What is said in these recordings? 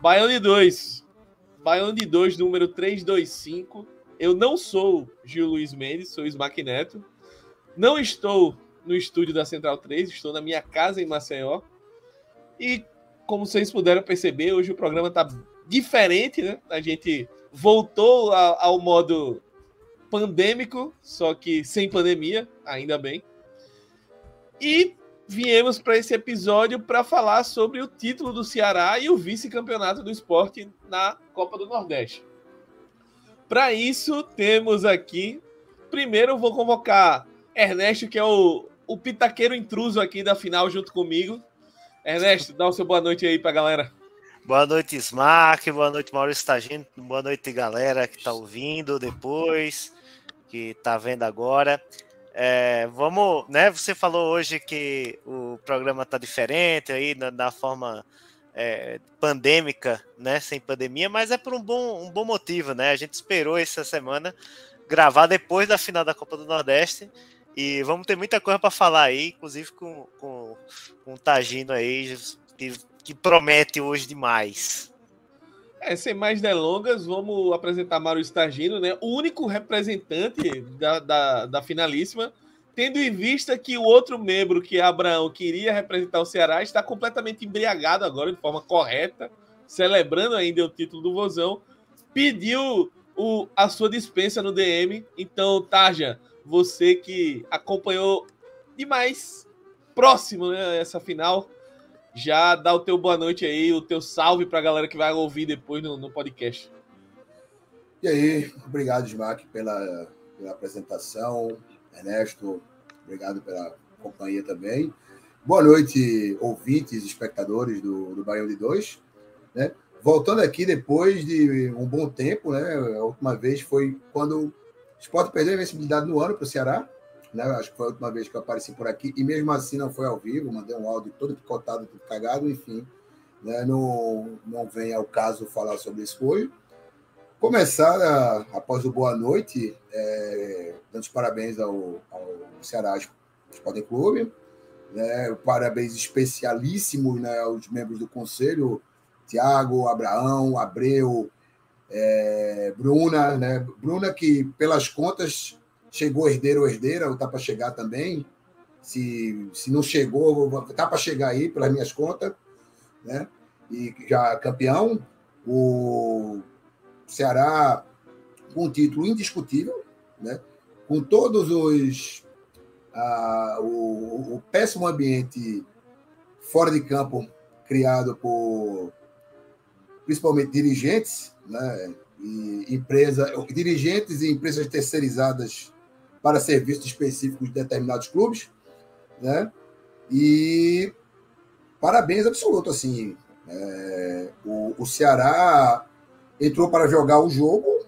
Baião de 2. Baião de 2, número 325. Eu não sou Gil Luiz Mendes, sou Smack Neto. Não estou no estúdio da Central 3, estou na minha casa em Maceió. E como vocês puderam perceber, hoje o programa está diferente, né? A gente voltou ao modo pandêmico, só que sem pandemia, ainda bem. E viemos para esse episódio para falar sobre o título do Ceará e o vice-campeonato do esporte na Copa do Nordeste. Para isso, temos aqui. Primeiro, vou convocar Ernesto, que é o, o pitaqueiro intruso aqui da final, junto comigo. Ernesto, dá o seu boa noite aí para a galera. Boa noite, Smack. Boa noite, Maurício Tagino. Boa noite, galera que tá ouvindo depois, que tá vendo agora. É, vamos, né? Você falou hoje que o programa tá diferente aí, na, na forma é, pandêmica, né? Sem pandemia, mas é por um bom, um bom motivo, né? A gente esperou essa semana gravar depois da final da Copa do Nordeste. E vamos ter muita coisa para falar aí, inclusive com, com, com o Tagino aí, que, que promete hoje demais. É, sem mais delongas, vamos apresentar Mário Stagino, né? O único representante da, da, da finalíssima, tendo em vista que o outro membro, que é Abraão, queria representar o Ceará, está completamente embriagado agora, de forma correta, celebrando ainda o título do Vozão, pediu o, a sua dispensa no DM. Então, Tarja, você que acompanhou demais, próximo, né, essa final, já dá o teu boa noite aí, o teu salve pra galera que vai ouvir depois no, no podcast. E aí, obrigado, Smack, pela, pela apresentação. Ernesto, obrigado pela companhia também. Boa noite, ouvintes, espectadores do, do Baião de Dois. Né? Voltando aqui depois de um bom tempo, né? A última vez foi quando o Sport perdeu a invencibilidade no ano para o Ceará. Né? Acho que foi a última vez que eu apareci por aqui. E mesmo assim não foi ao vivo, mandei um áudio todo picotado, tudo cagado, enfim. Né? Não, não vem ao caso falar sobre isso hoje começar a, após o boa noite, é, dando os parabéns ao, ao Ceará Sporting Clube, né, parabéns especialíssimos né, aos membros do conselho, Tiago, Abraão, Abreu, é, Bruna, né, Bruna que pelas contas chegou herdeiro ou herdeira, ou está para chegar também, se, se não chegou, está para chegar aí, pelas minhas contas, né, e já campeão, o Ceará com um título indiscutível, né? com todos os. Ah, o, o, péssimo ambiente fora de campo criado por principalmente dirigentes, né? e empresa, dirigentes e empresas terceirizadas para serviços específicos de determinados clubes, né? E parabéns absoluto assim. É, o, o Ceará entrou para jogar o jogo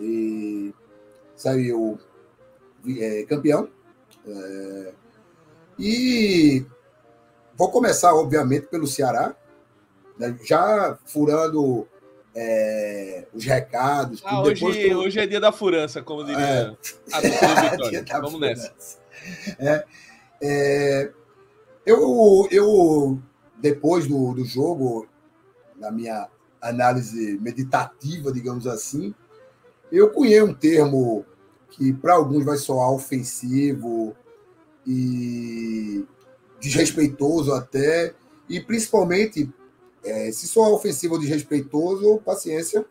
e saiu é, campeão. É, e vou começar, obviamente, pelo Ceará, né, já furando é, os recados. Ah, hoje, eu... hoje é dia da furança, como diria é, a Vamos nessa. É, eu, eu, depois do, do jogo, na minha análise meditativa, digamos assim, eu cunhei um termo que para alguns vai soar ofensivo e desrespeitoso até, e principalmente, é, se soar ofensivo ou desrespeitoso, paciência,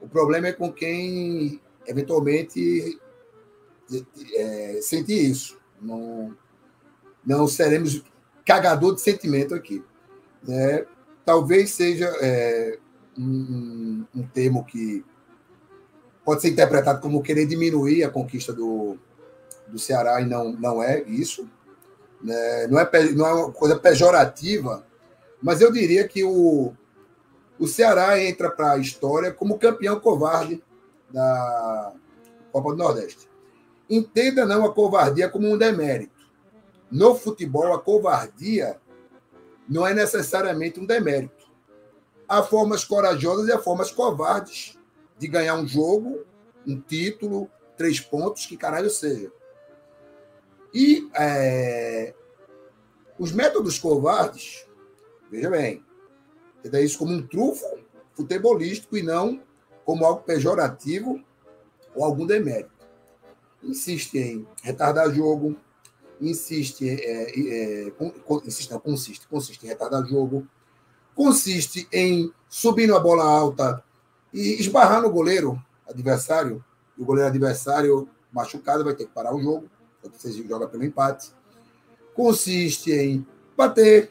o problema é com quem eventualmente é, sente isso. Não, não seremos cagador de sentimento aqui. Né? Talvez seja é, um, um, termo que pode ser interpretado como querer diminuir a conquista do, do Ceará e não, não é isso. Né? Não, é, não é uma coisa pejorativa, mas eu diria que o, o Ceará entra para a história como campeão covarde da Copa do Nordeste. Entenda não a covardia como um demérito. No futebol, a covardia não é necessariamente um demérito. Há formas corajosas e há formas covardes de ganhar um jogo, um título, três pontos, que caralho seja. E é, os métodos covardes, veja bem, entenda isso como um trufo futebolístico e não como algo pejorativo ou algum demérito. Insiste em retardar jogo, insiste, é, é, insiste, não, consiste, consiste em retardar jogo, consiste em subir na bola alta e esbarrar no goleiro adversário, e o goleiro adversário machucado vai ter que parar o jogo, você joga pelo empate. Consiste em bater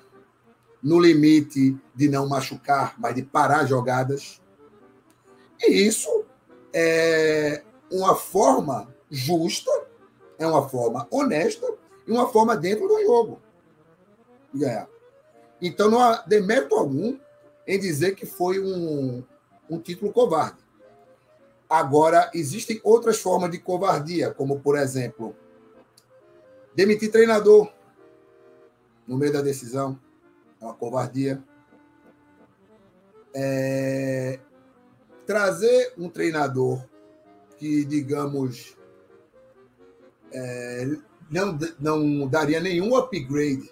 no limite de não machucar, mas de parar jogadas. E isso é uma forma justa, é uma forma honesta e uma forma dentro do jogo de ganhar. Então não há demérito algum em dizer que foi um, um título covarde. Agora, existem outras formas de covardia, como, por exemplo, demitir treinador no meio da decisão. Uma covardia. É... Trazer um treinador que, digamos, é... não, não daria nenhum upgrade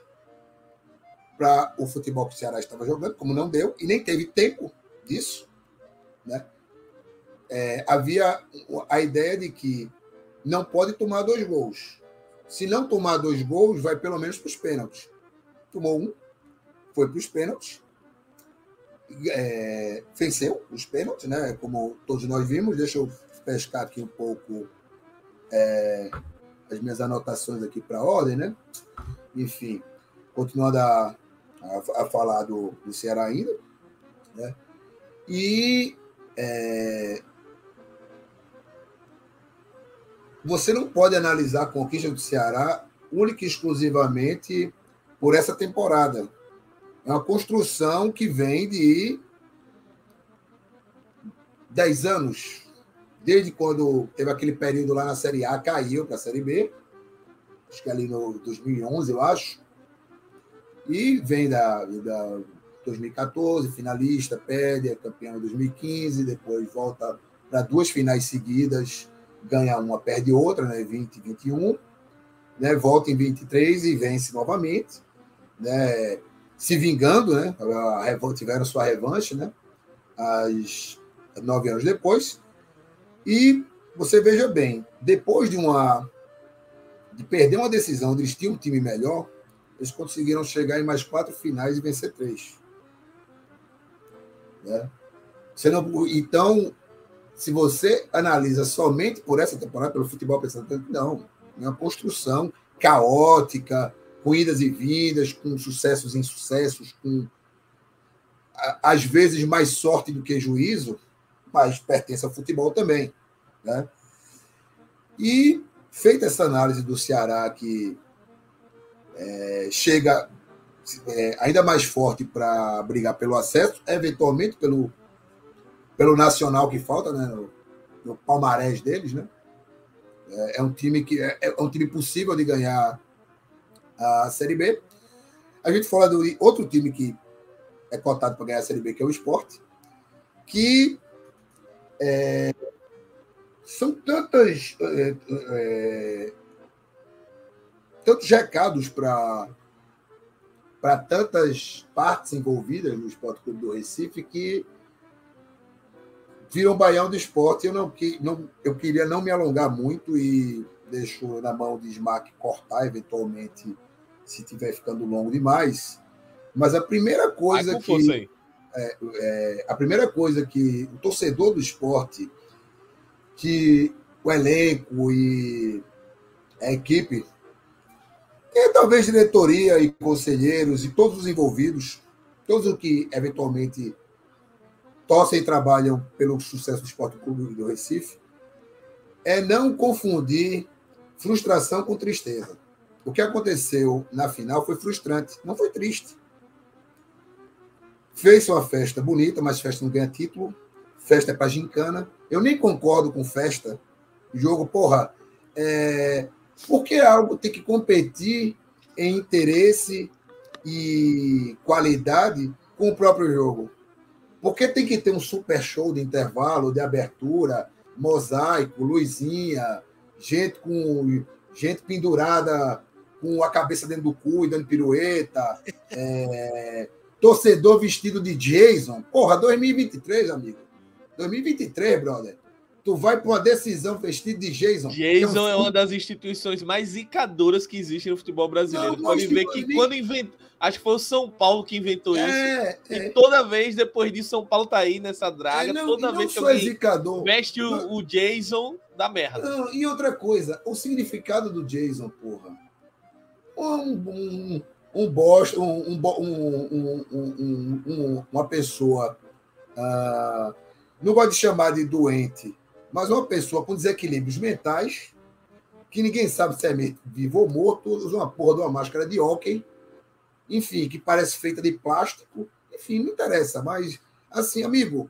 para o futebol que o Ceará estava jogando, como não deu, e nem teve tempo disso. Né? É, havia a ideia de que não pode tomar dois gols. Se não tomar dois gols, vai pelo menos para os pênaltis. Tomou um, foi para os pênaltis, é, venceu os pênaltis, né? Como todos nós vimos. Deixa eu pescar aqui um pouco é, as minhas anotações aqui para a ordem, né? Enfim, continuando a, a, a falar do, do Ceará ainda, né? E é, você não pode analisar a conquista do Ceará única e exclusivamente por essa temporada. É uma construção que vem de 10 anos. Desde quando teve aquele período lá na Série A, caiu para a Série B. Acho que ali no 2011, eu acho. E vem da, da 2014, finalista, perde, é campeão em 2015, depois volta para duas finais seguidas, ganha uma, perde outra, né, 20 e 21, né, volta em 23 e vence novamente, né, se vingando, né, a, tiveram sua revanche, né, as, nove anos depois, e você veja bem, depois de uma de perder uma decisão, de tinham um time melhor, eles conseguiram chegar em mais quatro finais e vencer três. Né? Você não, então, se você analisa somente por essa temporada, pelo futebol pensando, não, é uma construção caótica, com idas e vindas, com sucessos e insucessos, com às vezes mais sorte do que juízo, mas pertence ao futebol também. Né? E feita essa análise do Ceará que é, chega é, ainda mais forte para brigar pelo acesso, eventualmente pelo, pelo nacional que falta, né, no, no palmarés deles, né? É, é um time que é, é, um time possível de ganhar a Série B. A gente fala do outro time que é cotado para ganhar a Série B, que é o Esporte, que é, são tantas é, é, tantos recados para para tantas partes envolvidas no Esporte Clube do Recife que viram baião do esporte. Eu, não, não, eu queria não me alongar muito e deixo na mão de Smack cortar eventualmente se estiver ficando longo demais. Mas a primeira coisa que. É, é, a primeira coisa que o torcedor do esporte, que o elenco e a equipe e talvez diretoria e conselheiros e todos os envolvidos, todos os que eventualmente torcem e trabalham pelo sucesso do Esporte Clube do Recife, é não confundir frustração com tristeza. O que aconteceu na final foi frustrante, não foi triste. Fez uma festa bonita, mas festa não ganha título. Festa é para gincana. Eu nem concordo com festa. Jogo, porra, é... porque algo tem que competir em interesse e qualidade com o próprio jogo. Porque tem que ter um super show de intervalo, de abertura, mosaico, luzinha, gente com gente pendurada com a cabeça dentro do cu e dando pirueta, é, torcedor vestido de Jason. Porra, 2023, amigo. 2023, brother. Tu vai para uma decisão vestido de Jason. Jason é, um... é, uma das instituições mais zicadoras que existe no futebol brasileiro. Não, Pode ver que quando inventou. Acho que foi o São Paulo que inventou é, isso. É. E toda vez, depois disso, São Paulo tá aí nessa draga. É, não, toda vez que alguém zicador. veste o, o, Jason, da merda. Não, e outra coisa, o significado do Jason, porra. Um, um, bosta, um, um, uma pessoa. Uh, não gosto de chamar de doente, mas uma pessoa com desequilíbrios mentais, que ninguém sabe se é vivo ou morto, usa uma porra de uma máscara de hóquei enfim, que parece feita de plástico, enfim, não interessa, mas assim, amigo,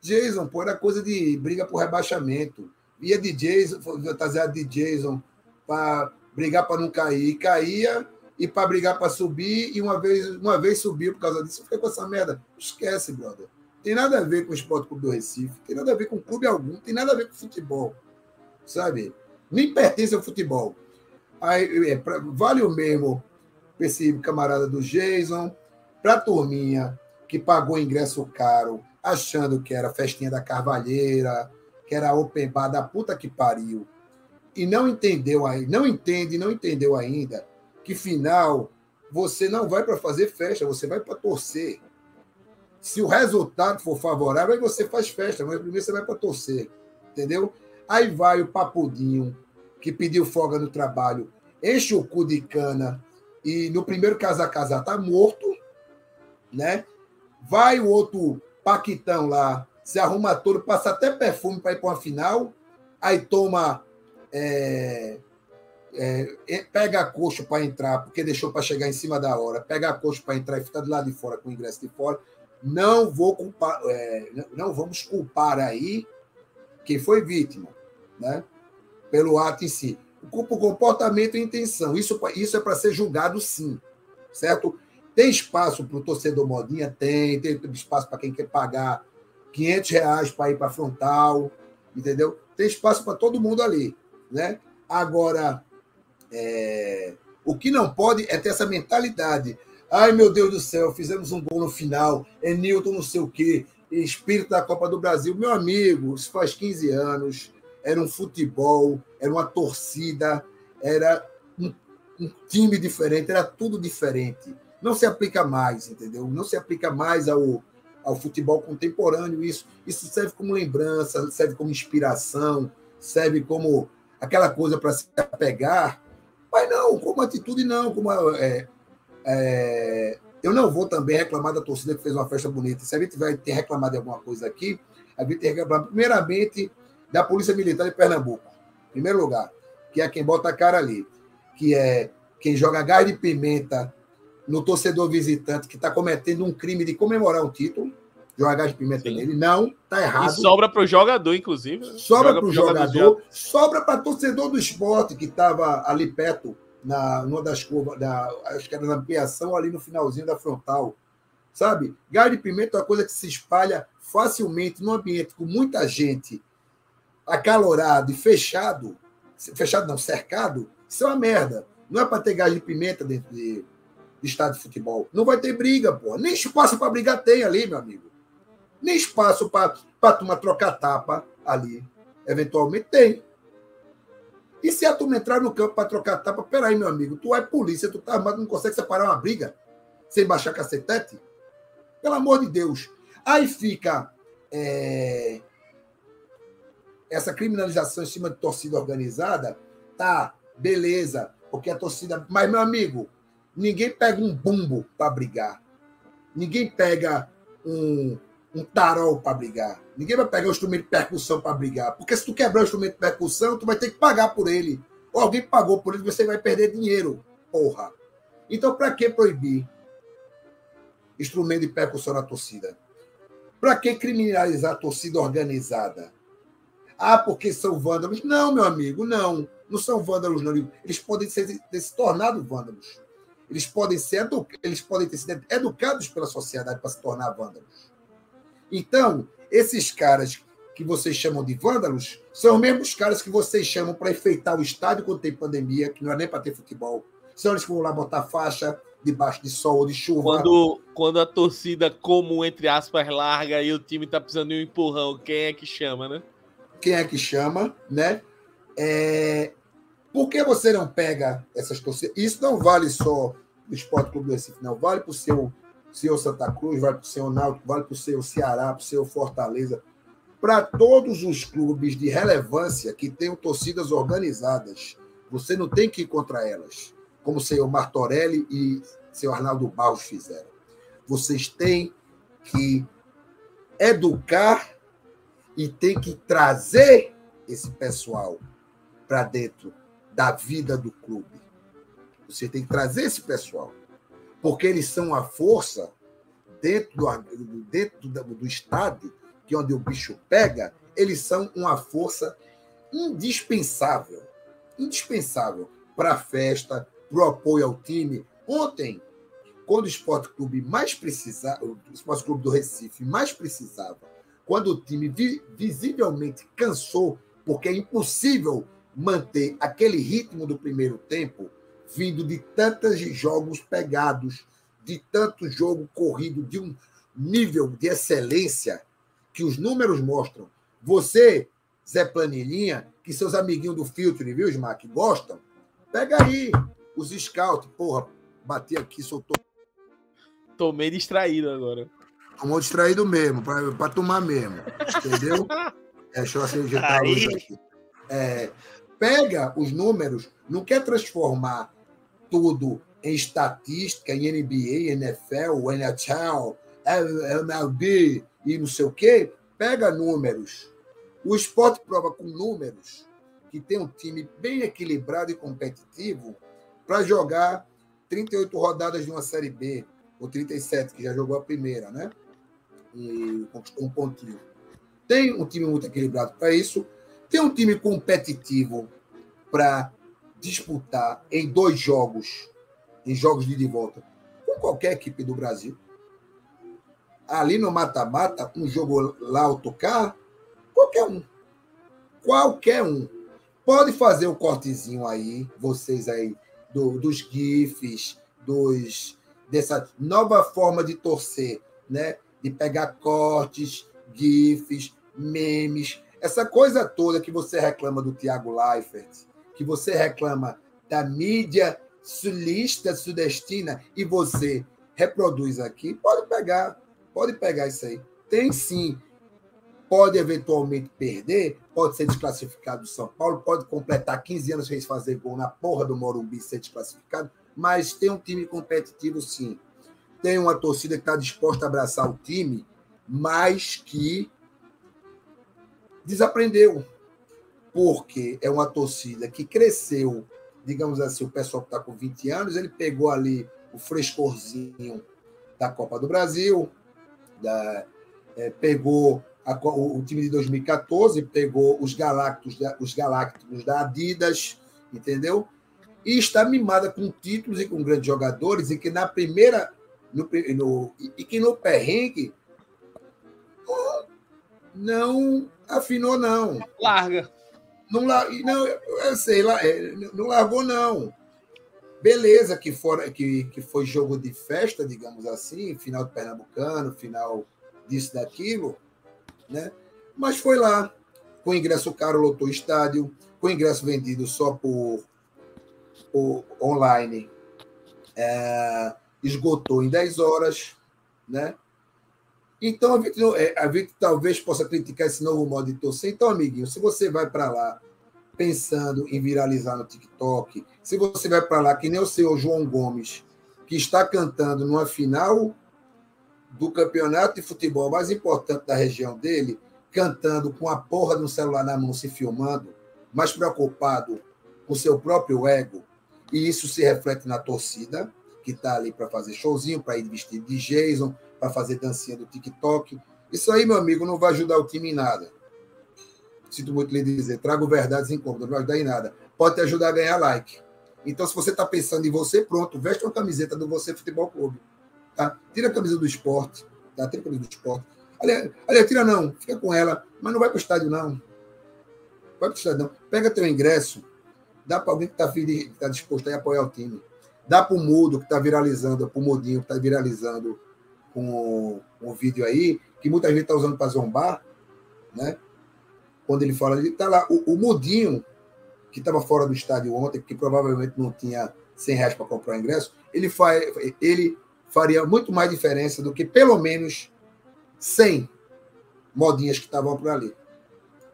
Jason, pô, era coisa de briga por rebaixamento. Ia de Jason, fantasiado de Jason para brigar para não cair, caía e para brigar para subir, e uma vez, uma vez subiu por causa disso, fica com essa merda. Esquece, brother. Tem nada a ver com o Esporte Clube do Recife, tem nada a ver com clube algum, tem nada a ver com futebol, sabe? Nem pertence ao futebol. Aí, é, pra, vale o mesmo esse camarada do Jason, para a turminha que pagou ingresso caro, achando que era festinha da Carvalheira, que era open bar da puta que pariu, e não entendeu aí, não entende, não entendeu ainda que final você não vai para fazer festa, você vai para torcer. Se o resultado for favorável, aí você faz festa, mas primeiro você vai para torcer, entendeu? Aí vai o papudinho que pediu folga no trabalho, enche o cu de cana e no primeiro casa a casa tá morto, né? Vai o outro Paquitão lá, se arruma todo, passa até perfume para ir para uma final, aí toma. É, é, pega a coxa para entrar, porque deixou para chegar em cima da hora, pega a coxa para entrar e fica do lado de fora com o ingresso de fora. Não vou culpar, é, não vamos culpar aí quem foi vítima, né? Pelo ato em si o comportamento e intenção. Isso, isso é para ser julgado, sim. Certo? Tem espaço para o torcedor modinha? Tem. Tem espaço para quem quer pagar 500 reais para ir para frontal, entendeu? Tem espaço para todo mundo ali. Né? Agora, é... o que não pode é ter essa mentalidade. Ai, meu Deus do céu, fizemos um gol no final, é Newton não sei o quê, espírito da Copa do Brasil. Meu amigo, isso faz 15 anos era um futebol, era uma torcida, era um, um, time diferente, era tudo diferente. Não se aplica mais, entendeu? Não se aplica mais ao, ao futebol contemporâneo isso. Isso serve como lembrança, serve como inspiração, serve como aquela coisa para se apegar. Mas não, como atitude, não. Como é, é, eu não vou também reclamar da torcida que fez uma festa bonita. Se a gente vai ter reclamado de alguma coisa aqui, a gente tem que reclamar, primeiramente, da Polícia Militar de Pernambuco. Em primeiro lugar, que é quem bota a cara ali, que é quem joga gás de pimenta no torcedor visitante que está cometendo um crime de comemorar um título, jogar gás de pimenta Sim. nele. Não, está errado. E sobra para o jogador, inclusive. Sobra para o jogador, jogador sobra para torcedor do esporte que estava ali perto, na numa das curvas, da, acho que era na ampliação ali no finalzinho da frontal. Sabe? Gás de pimenta é uma coisa que se espalha facilmente num ambiente com muita gente acalorado e fechado, fechado não, cercado, isso é uma merda. Não é para ter gás de pimenta dentro de, de estádio de futebol. Não vai ter briga, pô. Nem espaço para brigar tem ali, meu amigo. Nem espaço para a turma trocar tapa ali. Eventualmente tem. E se a turma entrar no campo para trocar tapa, peraí, meu amigo, tu é polícia, tu tá armado, não consegue separar uma briga sem baixar cacetete? Pelo amor de Deus. Aí fica é, essa criminalização em cima de torcida organizada, tá, beleza, porque a torcida. Mas, meu amigo, ninguém pega um bumbo para brigar. Ninguém pega um, um tarol para brigar. Ninguém vai pegar o instrumento de percussão para brigar. Porque se tu quebrar o instrumento de percussão, tu vai ter que pagar por ele. Ou alguém pagou por ele, você vai perder dinheiro. Porra. Então, para que proibir instrumento de percussão na torcida? Para que criminalizar a torcida organizada? Ah, porque são vândalos. Não, meu amigo, não. Não são vândalos, não. Eles podem ser, ter se tornado vândalos. Eles podem, ser eles podem ter sido educados pela sociedade para se tornar vândalos. Então, esses caras que vocês chamam de vândalos são os mesmos caras que vocês chamam para enfeitar o estádio quando tem pandemia, que não é nem para ter futebol. São eles que vão lá botar faixa debaixo de sol ou de chuva. Quando, quando a torcida comum, entre aspas, larga e o time está precisando de um empurrão, quem é que chama, né? Quem é que chama, né? É... Por que você não pega essas torcidas? Isso não vale só do Esporte Clube do Recife, não. Vale para o seu seu Santa Cruz, vale para o seu Náutico, vale para o seu Ceará, para o seu Fortaleza, para todos os clubes de relevância que tenham torcidas organizadas. Você não tem que ir contra elas, como o senhor Martorelli e o senhor Arnaldo Barros fizeram. Vocês têm que educar e tem que trazer esse pessoal para dentro da vida do clube. Você tem que trazer esse pessoal porque eles são a força dentro do, dentro do, estádio, que é onde o bicho pega, eles são uma força indispensável, indispensável para a festa, para o apoio ao time. Ontem, quando o Esporte Clube mais precisava, o Esporte Clube do Recife mais precisava, quando o time vi, visivelmente cansou, porque é impossível manter aquele ritmo do primeiro tempo, vindo de tantos jogos pegados, de tanto jogo corrido, de um nível de excelência que os números mostram. Você, Zé Planilhinha, que seus amiguinhos do Filtro, viu, Smack, gostam, pega aí os scouts. Porra, bati aqui, soltou. Tomei distraído agora. Tomou distraído mesmo, para tomar mesmo. Entendeu? é, deixa eu ajeitar a luz aqui. É, pega os números, não quer transformar tudo em estatística, em NBA, NFL, NHL, MLB e não sei o quê, pega números. O esporte prova com números que tem um time bem equilibrado e competitivo para jogar 38 rodadas de uma Série B, ou 37, que já jogou a primeira, né? E conquistou um pontinho. Tem um time muito equilibrado para isso, tem um time competitivo para disputar em dois jogos, em jogos de, de volta, com qualquer equipe do Brasil. Ali no mata-mata, um jogo lá autocar, qualquer um. Qualquer um. Pode fazer um cortezinho aí, vocês aí, do, dos GIFs, dos, dessa nova forma de torcer, né? De pegar cortes, GIFs, memes, essa coisa toda que você reclama do Thiago Leifert, que você reclama da mídia sulista, sudestina, e você reproduz aqui, pode pegar, pode pegar isso aí. Tem sim. Pode eventualmente perder, pode ser desclassificado do São Paulo, pode completar 15 anos sem fazer gol na porra do Morumbi ser desclassificado, mas tem um time competitivo sim. Tem uma torcida que está disposta a abraçar o time, mas que desaprendeu porque é uma torcida que cresceu, digamos assim, o pessoal que está com 20 anos, ele pegou ali o frescorzinho da Copa do Brasil, da, é, pegou a, o, o, time de 2014, pegou os Galácticos, os Galácticos da Adidas, entendeu? E está mimada com títulos e com grandes jogadores, e que na primeira. No, no, e que no perrengue não afinou, não. Larga. Não, não eu sei lá, é, não largou, não. Beleza que, fora, que, que foi jogo de festa, digamos assim, final do Pernambucano, final disso, daquilo, né? Mas foi lá, com ingresso caro, lotou o estádio, com ingresso vendido só por, por online, é, esgotou em 10 horas, né? Então, a gente, é, a gente talvez possa criticar esse novo modo de torcer. Então, amiguinho, se você vai para lá pensando em viralizar no TikTok, se você vai para lá que nem o senhor João Gomes, que está cantando numa final do campeonato de futebol mais importante da região dele, cantando com a porra de um celular na mão, se filmando, mais preocupado com seu próprio ego, e isso se reflete na torcida, que está ali para fazer showzinho, para ir vestido de Jason, para fazer dancinha do TikTok. Isso aí, meu amigo, não vai ajudar o time em nada. Sinto muito lhe dizer, trago verdades incômodas, não vai ajudar em nada. Pode te ajudar a ganhar like. Então, se você está pensando em você, pronto, veste uma camiseta do Você Futebol Clube. Tá? Tira a camisa do esporte. Tá? Tira a camisa do esporte. Aliás, aliás, tira não, fica com ela, mas não vai para o estádio, não. Vai para o estádio, não. Pega teu ingresso, dá para alguém que está tá disposto a apoiar o time. Dá para o Mudo, que está viralizando, para o Mudinho, que está viralizando com o, vídeo aí, que muita gente está usando para zombar, né? Quando ele fala, ele está lá, o, o Mudinho, que estava fora do estádio ontem, que provavelmente não tinha 100 reais para comprar o ingresso, ele, faz, ele faria muito mais diferença do que pelo menos 100 modinhas que estavam por ali.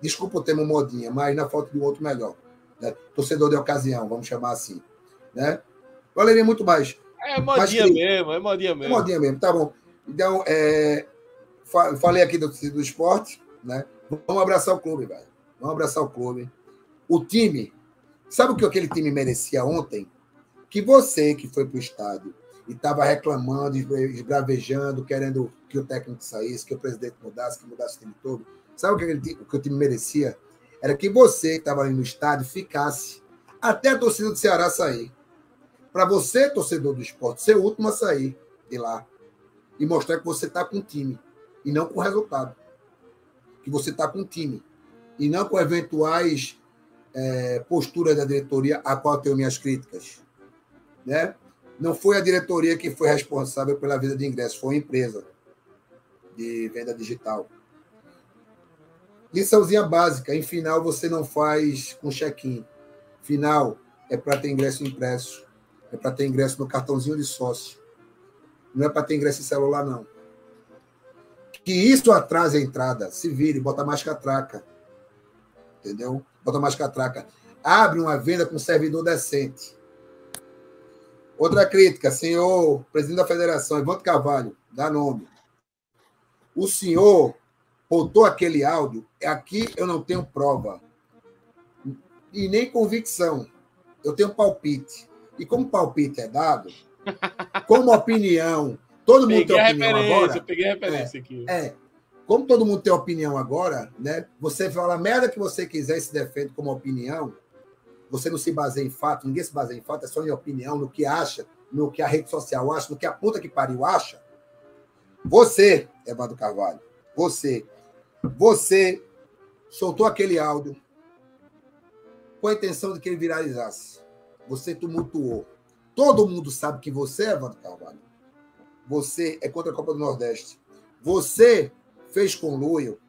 Desculpa o termo modinha, mas na falta de um outro melhor. Né? Torcedor de ocasião, vamos chamar assim. Né? Valeria muito mais. É modinha que... mesmo, é modinha mesmo. É modinha mesmo, tá bom. Então, é... falei aqui do, do esporte, né? Vamos abraçar o clube, velho. Vamos abraçar o clube. O time, sabe o que aquele time merecia ontem? Que você que foi para o estádio e estava reclamando, esbravejando, querendo que o técnico saísse, que o presidente mudasse, que mudasse o time todo. Sabe o que, aquele, o, que o time merecia? Era que você que estava ali no estádio ficasse até a torcida do Ceará sair. Para você, torcedor do esporte, ser o último a sair de lá. E mostrar que você está com o time. E não com o resultado. Que você está com o time. E não com eventuais é, postura da diretoria a qual tenho minhas críticas. Né? Não foi a diretoria que foi responsável pela venda de ingressos, foi a empresa de venda digital. Liçãozinha básica: em final você não faz com check-in. Final é para ter ingresso impresso, é para ter ingresso no cartãozinho de sócio. Não é para ter ingresso em celular, não. Que isso atrase a entrada, se vire, bota mais catraca. Entendeu? bota mais catraca. Abre uma venda com servidor decente. Outra crítica, senhor presidente da federação, Evandro Carvalho, dá nome. O senhor botou aquele áudio, aqui eu não tenho prova. E nem convicção. Eu tenho palpite. E como palpite é dado, como opinião, todo mundo peguei tem opinião agora. Peguei a referência é, aqui. É, como todo mundo tem opinião agora, né? Você fala a merda que você quiser e se defende como opinião, você não se baseia em fato, ninguém se baseia em fato, é só em opinião, no que acha, no que a rede social acha, no que a puta que pariu acha. Você, Evandro Carvalho, você, você soltou aquele áudio com a intenção de que ele viralizasse. Você tumultuou. Todo mundo sabe que você, Evandro Carvalho, você é contra a Copa do Nordeste. Você fez com Luio,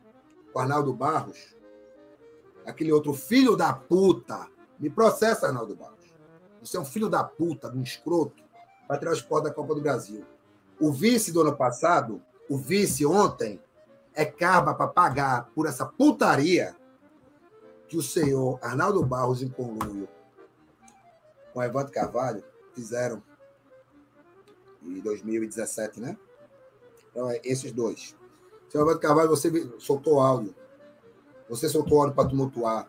com Arnaldo Barros, aquele outro filho da puta, me processa, Arnaldo Barros. Você é um filho da puta, um escroto, para tirar o esporte da Copa do Brasil. O vice do ano passado, o vice ontem, é carba para pagar por essa putaria que o senhor Arnaldo Barros em conluio com Evandro Carvalho fizeram em 2017, né? Então, é esses dois. Seu Alberto Carvalho, você soltou áudio. Você soltou áudio para tumultuar.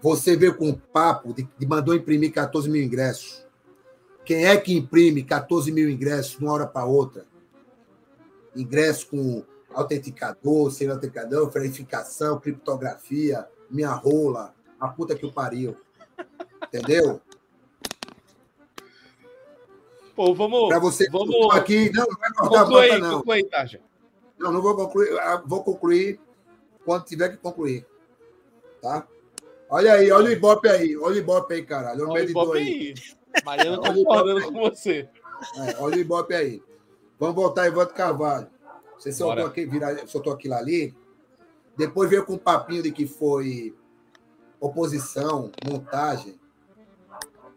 Você veio com um papo de, de mandou imprimir 14 mil ingressos. Quem é que imprime 14 mil ingressos de uma hora para outra? Ingresso com autenticador, sem autenticador, verificação, criptografia, minha rola, a puta que o pariu. Entendeu? Pô, vamos. Para você vamos aqui, não, não vai cortar conclui, a bota, não. Conclui. Não, não vou concluir. Ah, vou concluir quando tiver que concluir. Tá? Olha aí, olha o Ibope aí. Olha o Ibope aí, caralho. Olha o medidor aí. Mariano concordando com você. É, olha o Ibope aí. Vamos voltar em Ivanto Carvalho. Você soltou aqui, vira, soltou aquilo ali. Depois veio com um papinho de que foi oposição, montagem.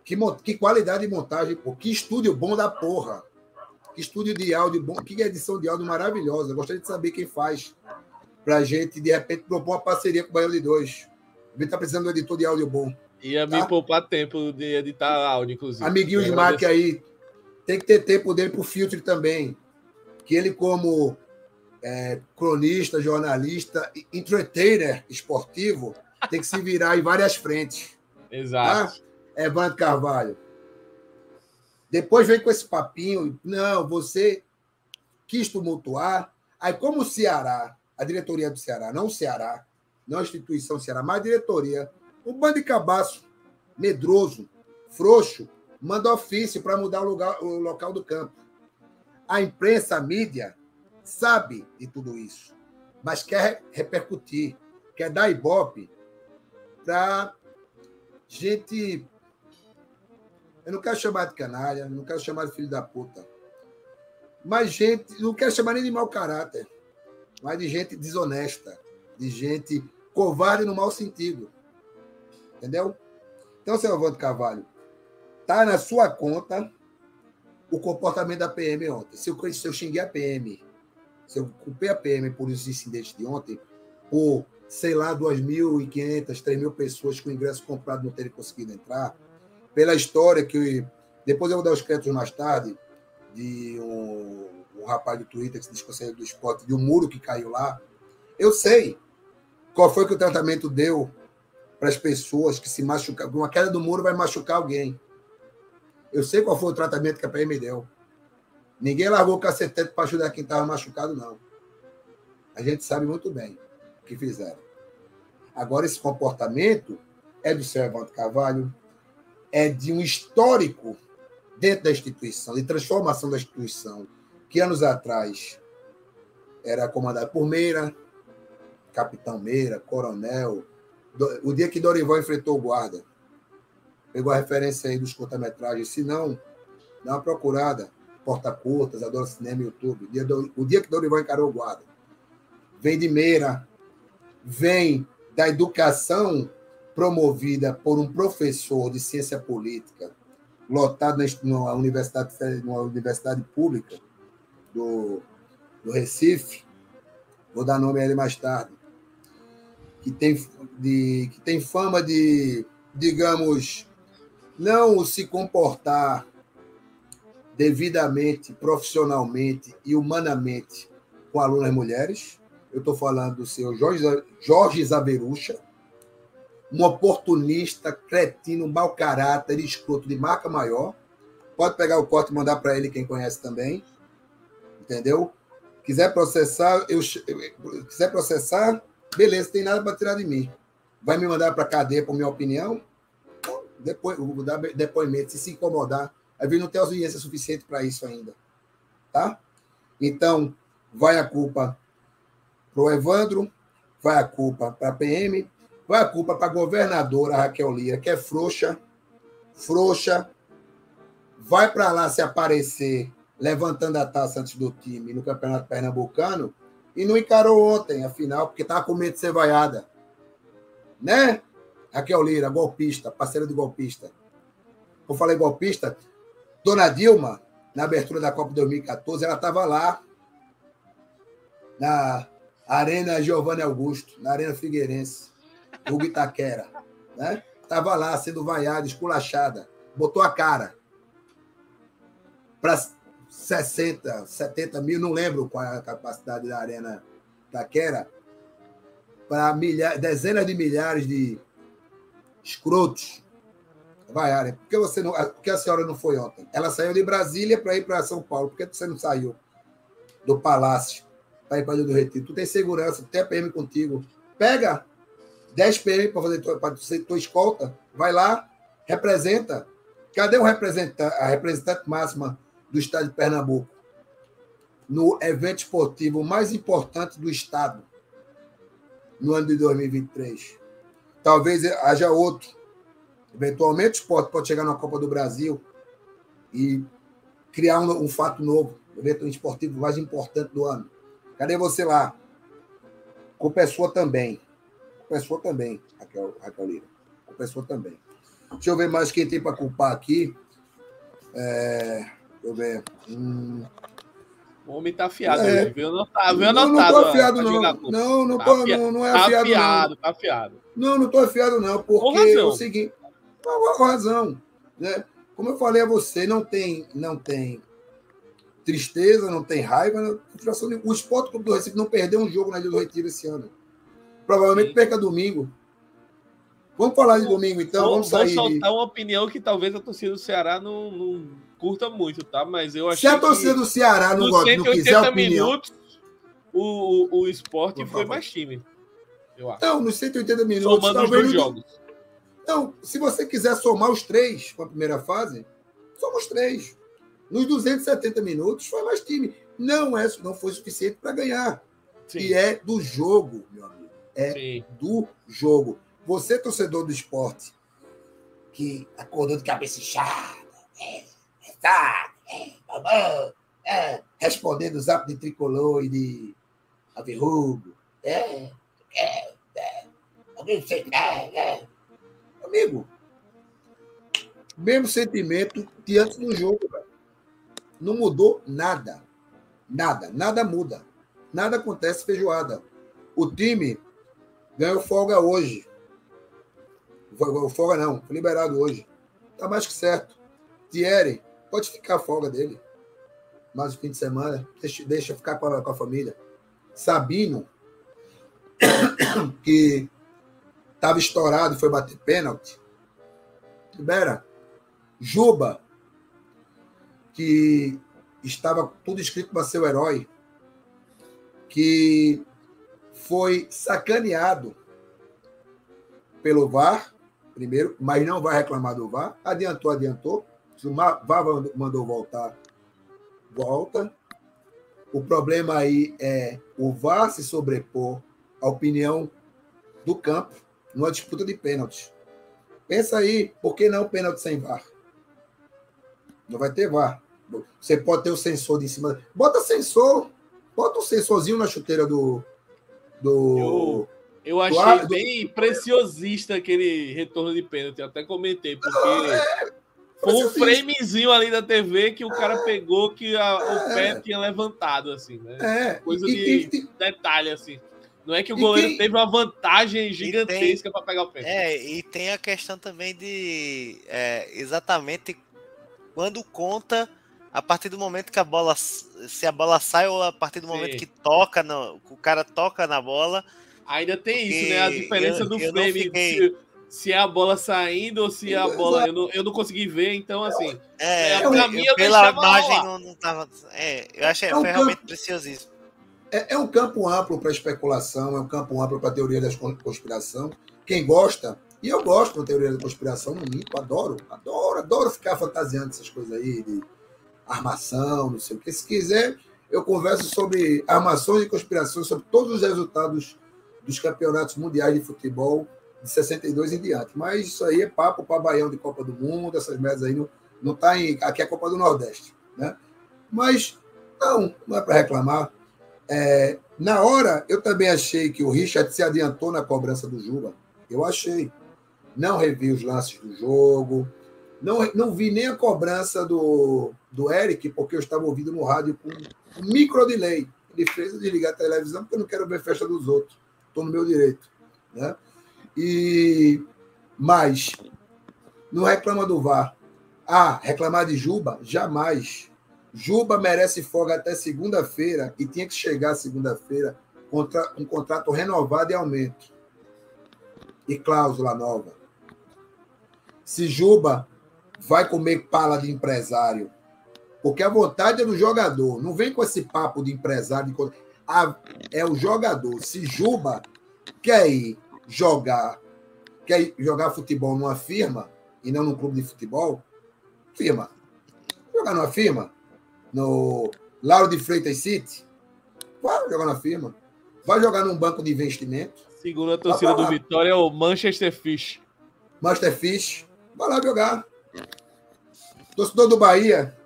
Que, que qualidade de montagem, pô. Que estúdio bom da porra. Que estúdio de áudio bom, que edição de áudio maravilhosa. gostaria de saber quem faz. Para a gente, de repente, propor uma parceria com o Baião de Dois. A gente está precisando de um editor de áudio bom. Ia tá? me poupar tempo de editar áudio, inclusive. Amiguinho de Mac aí. Tem que ter tempo dele para o filtro também. que ele, como é, cronista, jornalista, entertainer esportivo, tem que se virar em várias frentes. Exato. Tá? Evandro Carvalho. Depois vem com esse papinho, não, você quis tumultuar. Aí, como o Ceará, a diretoria do Ceará, não o Ceará, não a instituição Ceará, mas a diretoria, um bando de cabaço, medroso, frouxo, manda ofício para mudar o, lugar, o local do campo. A imprensa, a mídia, sabe de tudo isso, mas quer repercutir, quer dar ibope para gente. Eu não quero chamar de canalha, não quero chamar de filho da puta. Mas gente, não quero chamar nem de mau caráter, mas de gente desonesta, de gente covarde no mau sentido. Entendeu? Então, seu Avante Carvalho, tá na sua conta o comportamento da PM ontem. Se eu, se eu xinguei a PM, se eu culpei a PM por esse incidente de ontem, por, sei lá, 2.500, 3.000 pessoas com ingresso comprado não terem conseguido entrar, pela história que. Depois eu vou dar os créditos mais tarde, de um, um rapaz do Twitter que se diz do esporte, de um muro que caiu lá. Eu sei qual foi que o tratamento deu para as pessoas que se machucaram. Uma queda do muro vai machucar alguém. Eu sei qual foi o tratamento que a PM deu. Ninguém largou o cacetete para ajudar quem estava machucado, não. A gente sabe muito bem o que fizeram. Agora, esse comportamento é do seu Evandro Carvalho, é de um histórico dentro da instituição, de transformação da instituição, que anos atrás era comandado por Meira, capitão Meira, coronel. O dia que Dorival enfrentou o guarda, pegou a referência aí dos curta-metragens, se não, dá uma procurada, Porta Curtas, Adoro Cinema, YouTube. O dia, do, o dia que Dorival encarou o guarda. Vem de Meira, vem da educação promovida por um professor de ciência política, lotado numa universidade, numa universidade pública do, do Recife, vou dar nome a ele mais tarde, que tem, de, que tem fama de, digamos, não se comportar devidamente, profissionalmente e humanamente com alunas mulheres. Eu estou falando do senhor Jorge, Jorge Zaverucha, um oportunista, cretino, mau caráter, escroto de marca maior. Pode pegar o corte e mandar para ele, quem conhece também. Entendeu? Quiser processar, eu, quiser processar, beleza, tem nada para tirar de mim. Vai me mandar para cadeia, por minha opinião? Depois, vou dar depoimento. Se se incomodar, a gente não tem audiência suficiente para isso ainda. Tá? Então, vai a culpa para o Evandro, vai a culpa para a PM, vai a culpa para a governadora Raquel Lira, que é frouxa, frouxa, vai para lá se aparecer levantando a taça antes do time no Campeonato Pernambucano e não encarou ontem, afinal, porque estava com medo de ser vaiada. Né? Raquel Lira, golpista, parceira de golpista. Eu falei golpista, Dona Dilma, na abertura da Copa 2014, ela estava lá, na Arena Giovanni Augusto, na Arena Figueirense, do Itaquera. Né? Estava lá sendo vaiada, esculachada. Botou a cara para 60, 70 mil, não lembro qual é a capacidade da Arena Itaquera, para dezenas de milhares de escrotos vaiarem. Por que, você não, por que a senhora não foi ontem? Ela saiu de Brasília para ir para São Paulo. Por que você não saiu do Palácio para ir para o do Retiro? Tu tem segurança, tu tem PM contigo. Pega 10 PM para fazer para ser tua escolta. Vai lá, representa. Cadê o representante, a representante máxima do estado de Pernambuco? No evento esportivo mais importante do estado no ano de 2023. Talvez haja outro. Eventualmente, o esporte pode chegar na Copa do Brasil e criar um, um fato novo, o evento esportivo mais importante do ano. Cadê você lá? Com pessoa também. Pessoa também, Raquel, Raquel Lira. Com pessoa também. Deixa eu ver mais quem tem para culpar aqui. É, deixa eu ver. Hum, o homem tá afiado, É. né? Viu? Não tá, viu não, não tô afiado, não. Não, não, Tá tô, afia- não, não é Tá afiado, não. afiado, tá afiado. Não, não estou afiado, não, porque é o seguinte, com razão. Né? Como eu falei a você, não tem, não tem tristeza, não tem raiva, não nenhuma. O Esporte Clube do Recife não perdeu um jogo na Ilha do Retiro esse ano. Provavelmente Sim. perca domingo. Vamos falar de domingo, então. vou, Vamos vou sair. de- soltar uma opinião que talvez a torcida do Ceará não, não curta muito, tá? Mas eu achei Se a torcida do Ceará não, gosta, não quiser 180 opinião. minutos o, o, o esporte Por foi mais time. Eu acho. Não, nos 180 minutos, Somando os talvez. dois no- jogos. Não, se você quiser somar os três com a primeira fase, soma os três. Nos 270 minutos foi mais time. Não, é, não foi suficiente para ganhar. Sim, E é do jogo, meu amigo. É sim. do jogo. Você, torcedor do esporte, que acordou de cabeça inchada, é, é, tá, é, mamão, é, respondendo o zap de tricolor e de averrugo, é, é, é, alguém sei, é, é. Amigo, mesmo sentimento de antes do jogo, velho. Não mudou nada. Nada, nada muda. Nada acontece feijoada. O time ganhou folga hoje. Folga não, foi liberado hoje. Tá mais que certo. Thierry, pode ficar a folga dele. Mais o fim de semana. Deixa, deixa ficar com a, com a família. Sabino, que estava estourado e foi bater pênalti. Libera. Juba, que estava tudo escrito para ser o herói, que foi sacaneado pelo VAR, primeiro, mas não vai reclamar do VAR. Adiantou, adiantou. Se o VAR mandou voltar, volta. O problema aí é o VAR se sobrepor à opinião do campo numa disputa de pênaltis. Pensa aí, por que não pênalti sem VAR? Não vai ter VAR. Você pode ter o sensor de cima. Bota sensor. Bota um sensorzinho na chuteira do. Do... Eu, eu achei do- bem preciosista aquele retorno de pênalti. Eu até comentei, porque é, foi um framezinho ali da TV que o cara pegou que a- o pé É. tinha levantado, assim, né? É, Coisa e, de- e- Detalhe, assim. Não é que o goleiro quem- teve uma vantagem gigantesca para pegar o pé. É, e tem a questão também de é, exatamente quando conta a partir do momento que a bola se a bola sai ou a partir do momento Sim. que toca no, o cara toca na bola Ainda tem isso, né? A diferença eu- do eu frame. fiquei- Se, se é a bola saindo ou se é a bola. Eu não, eu não consegui ver, então, assim. é, É, eu- pra mim, eu pela imagem não, não tava é, eu achei É um foi realmente preciosíssimo É, é um campo amplo para especulação, é um campo amplo para teoria da con- conspiração. Quem gosta, e eu gosto da teoria da conspiração, não minto, adoro, adoro, adoro ficar fantasiando essas coisas aí de armação, não sei o que. Se quiser, eu converso sobre armações e conspirações, sobre todos os resultados dos campeonatos mundiais de futebol de 62 em diante. Mas isso aí é papo para Baião de Copa do Mundo, essas merdas aí não, não tá em. Aqui é a Copa do Nordeste, né? Mas não, não é para reclamar. É, na hora, eu também achei que o Richard se adiantou na cobrança do Juba. Eu achei. Não revi os lances do jogo. Não, não vi nem a cobrança do, do Eric, porque eu estava ouvindo no rádio com um micro delay. Ele fez eu desligar a televisão porque eu não quero ver festa dos outros. Estou no meu direito. Né? E, mas, não reclama do VAR. Ah, reclamar de Juba? Jamais. Juba merece folga até segunda-feira e tinha que chegar segunda-feira contra um contrato renovado e aumento. E cláusula nova. Se Juba vai comer pala de empresário, porque a vontade é do jogador, não vem com esse papo de empresário. De... Ah, é o jogador. Se Juba quer ir jogar, quer ir jogar futebol numa firma e não num clube de futebol, firma. Jogar numa firma, no Lauro de Freitas City, vai jogar na firma. Vai jogar num banco de investimento. Segundo a torcida do Vitória, é o Manchester Fish. Masterfish, vai lá jogar. Torcedor do Bahia,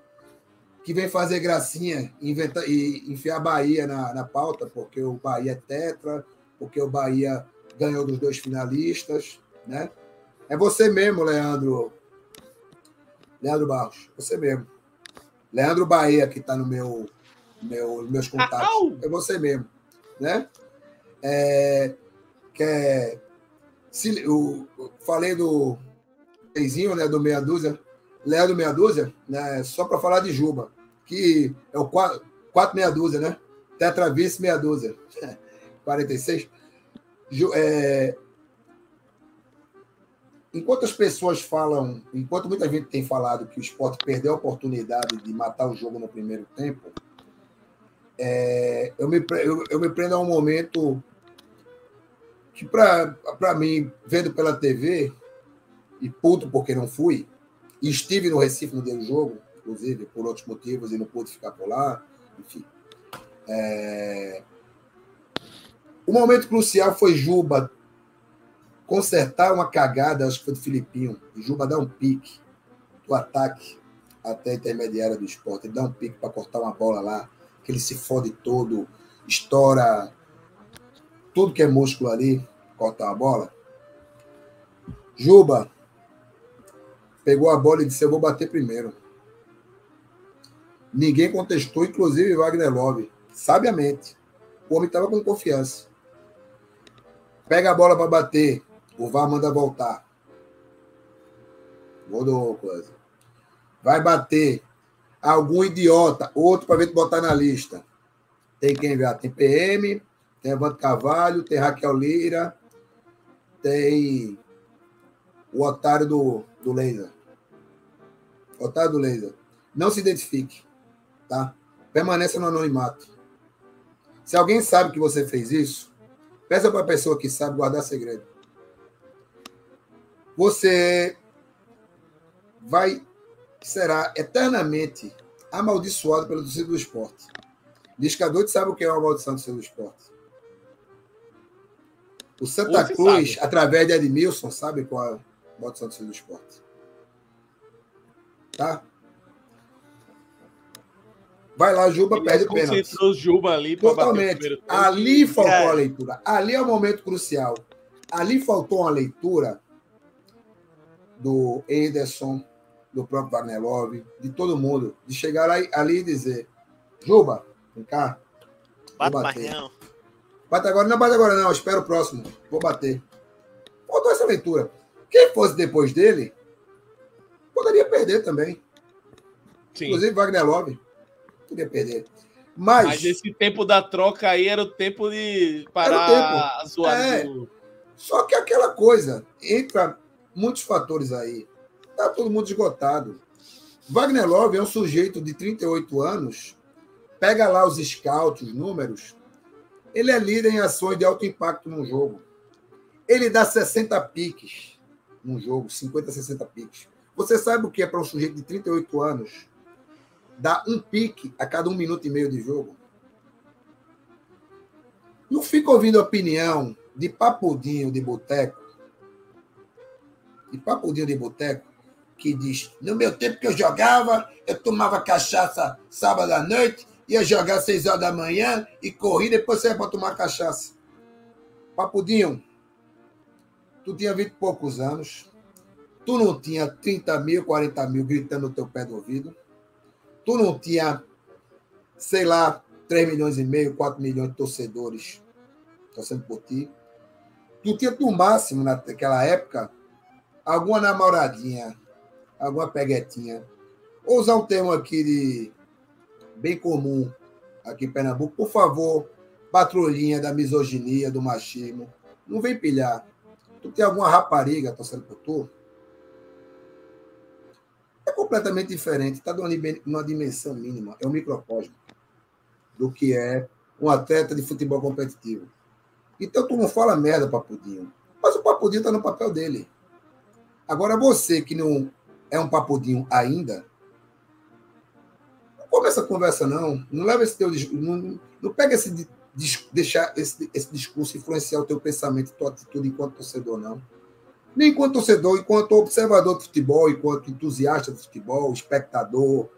que vem fazer gracinha inventa, e enfiar Bahia na, na pauta, porque o Bahia é tetra, porque o Bahia ganhou dos dois finalistas, né? É você mesmo, Leandro. Leandro Barros, você mesmo. Leandro Bahia, que está no meu, meu, nos meus contatos. É você mesmo, né? É, que é, se, eu falei do Leizinho, né, do Meia Dúzia, Leandro Meia Dúzia, né, só para falar de Juba. que é o 4, 4 meia dúzia, né? Tetravice meia dúzia. 46. Ju- é, enquanto as pessoas falam, enquanto muita gente tem falado que o esporte perdeu a oportunidade de matar o jogo no primeiro tempo, é, eu, me, eu, eu me prendo a um momento que, para mim, vendo pela TV, e puto porque não fui, estive no Recife no dia do jogo, inclusive, por outros motivos, e não pude ficar por lá, enfim. É, o momento crucial foi Juba consertar uma cagada, acho que foi do Filipinho. E Juba dá um pique do ataque até a intermediária do esporte. Ele dá um pique para cortar uma bola lá, que ele se fode todo, estoura tudo que é músculo ali, corta uma bola. Juba pegou a bola e disse: Eu vou bater primeiro. Ninguém contestou, inclusive Wagner Love, sabiamente. O homem estava com confiança. Pega a bola para bater. O VAR manda voltar. Do coisa. Vai bater. Algum idiota, outro para ver botar na lista. Tem quem ver? Tem PM, tem Evandro Carvalho, tem Raquel Lira, tem o otário do, do laser. Do laser. Não se identifique, tá? Permaneça no anonimato. Se alguém sabe que você fez isso, peça para a pessoa que sabe guardar segredo. Você vai será eternamente amaldiçoado pelo torcedor do esporte. Discador sabe o que é uma maldição do torcedor do esporte. O Santa Cruz, sabe. através de Edmilson, sabe qual é a maldição do torcedor do esporte. Tá? Vai lá, Juba Ele perde o pênalti. o Juba ali para bater o Totalmente. Ali faltou É. a leitura. Ali é o momento crucial. Ali faltou uma leitura do Ederson, do próprio Wagner Love, de todo mundo, de chegar aí, ali e dizer: Juba, vem cá, Bate mais bater. não. bate agora, não bate agora, não, espera o próximo, vou bater. Faltou essa leitura. Quem fosse depois dele, poderia perder também. Sim. Inclusive Wagner Love, poderia perder. Mas, Mas esse tempo da troca aí era o tempo de parar a zoada É. do. Só que aquela coisa, entra muitos fatores aí. Tá todo mundo esgotado. Wagner Love é um sujeito de 38 anos, pega lá os scouts, os números, ele é líder em ações de alto impacto num jogo. Ele dá 60 piques num jogo, 50, 60 piques. Você sabe o que é para um sujeito de 38 anos dar um pique a cada um minuto e meio de jogo? Não fica ouvindo opinião de papudinho de boteco, de papudinho de boteco, que diz: no meu tempo que eu jogava, eu tomava cachaça sábado à noite, ia jogar seis horas da manhã e corri, depois saía para tomar cachaça. Papudinho, tu tinha vinte e poucos anos, tu não tinha 30 mil, 40 mil gritando no teu pé do ouvido, tu não tinha, sei lá, 3 milhões e meio, 4 milhões de torcedores torcendo por ti. Tu tinha, no máximo, naquela época, alguma namoradinha, alguma peguetinha. Vou usar um termo aqui de bem comum aqui em Pernambuco. Por favor, patrulhinha da misoginia, do machismo. Não vem pilhar. Tu tem alguma rapariga torcendo por tu? É completamente diferente. Está numa dimensão mínima. É um microcosmo do que é um atleta de futebol competitivo. Então tu não fala merda, Papudinho. Mas o Papudinho está no papel dele. Agora você que não é um Papudinho ainda, não começa a conversa não. Não leva esse teu não, não pega esse deixar esse, esse discurso influenciar o teu pensamento, tua atitude enquanto torcedor não. Nem enquanto torcedor, enquanto observador de futebol, enquanto entusiasta de futebol, espectador,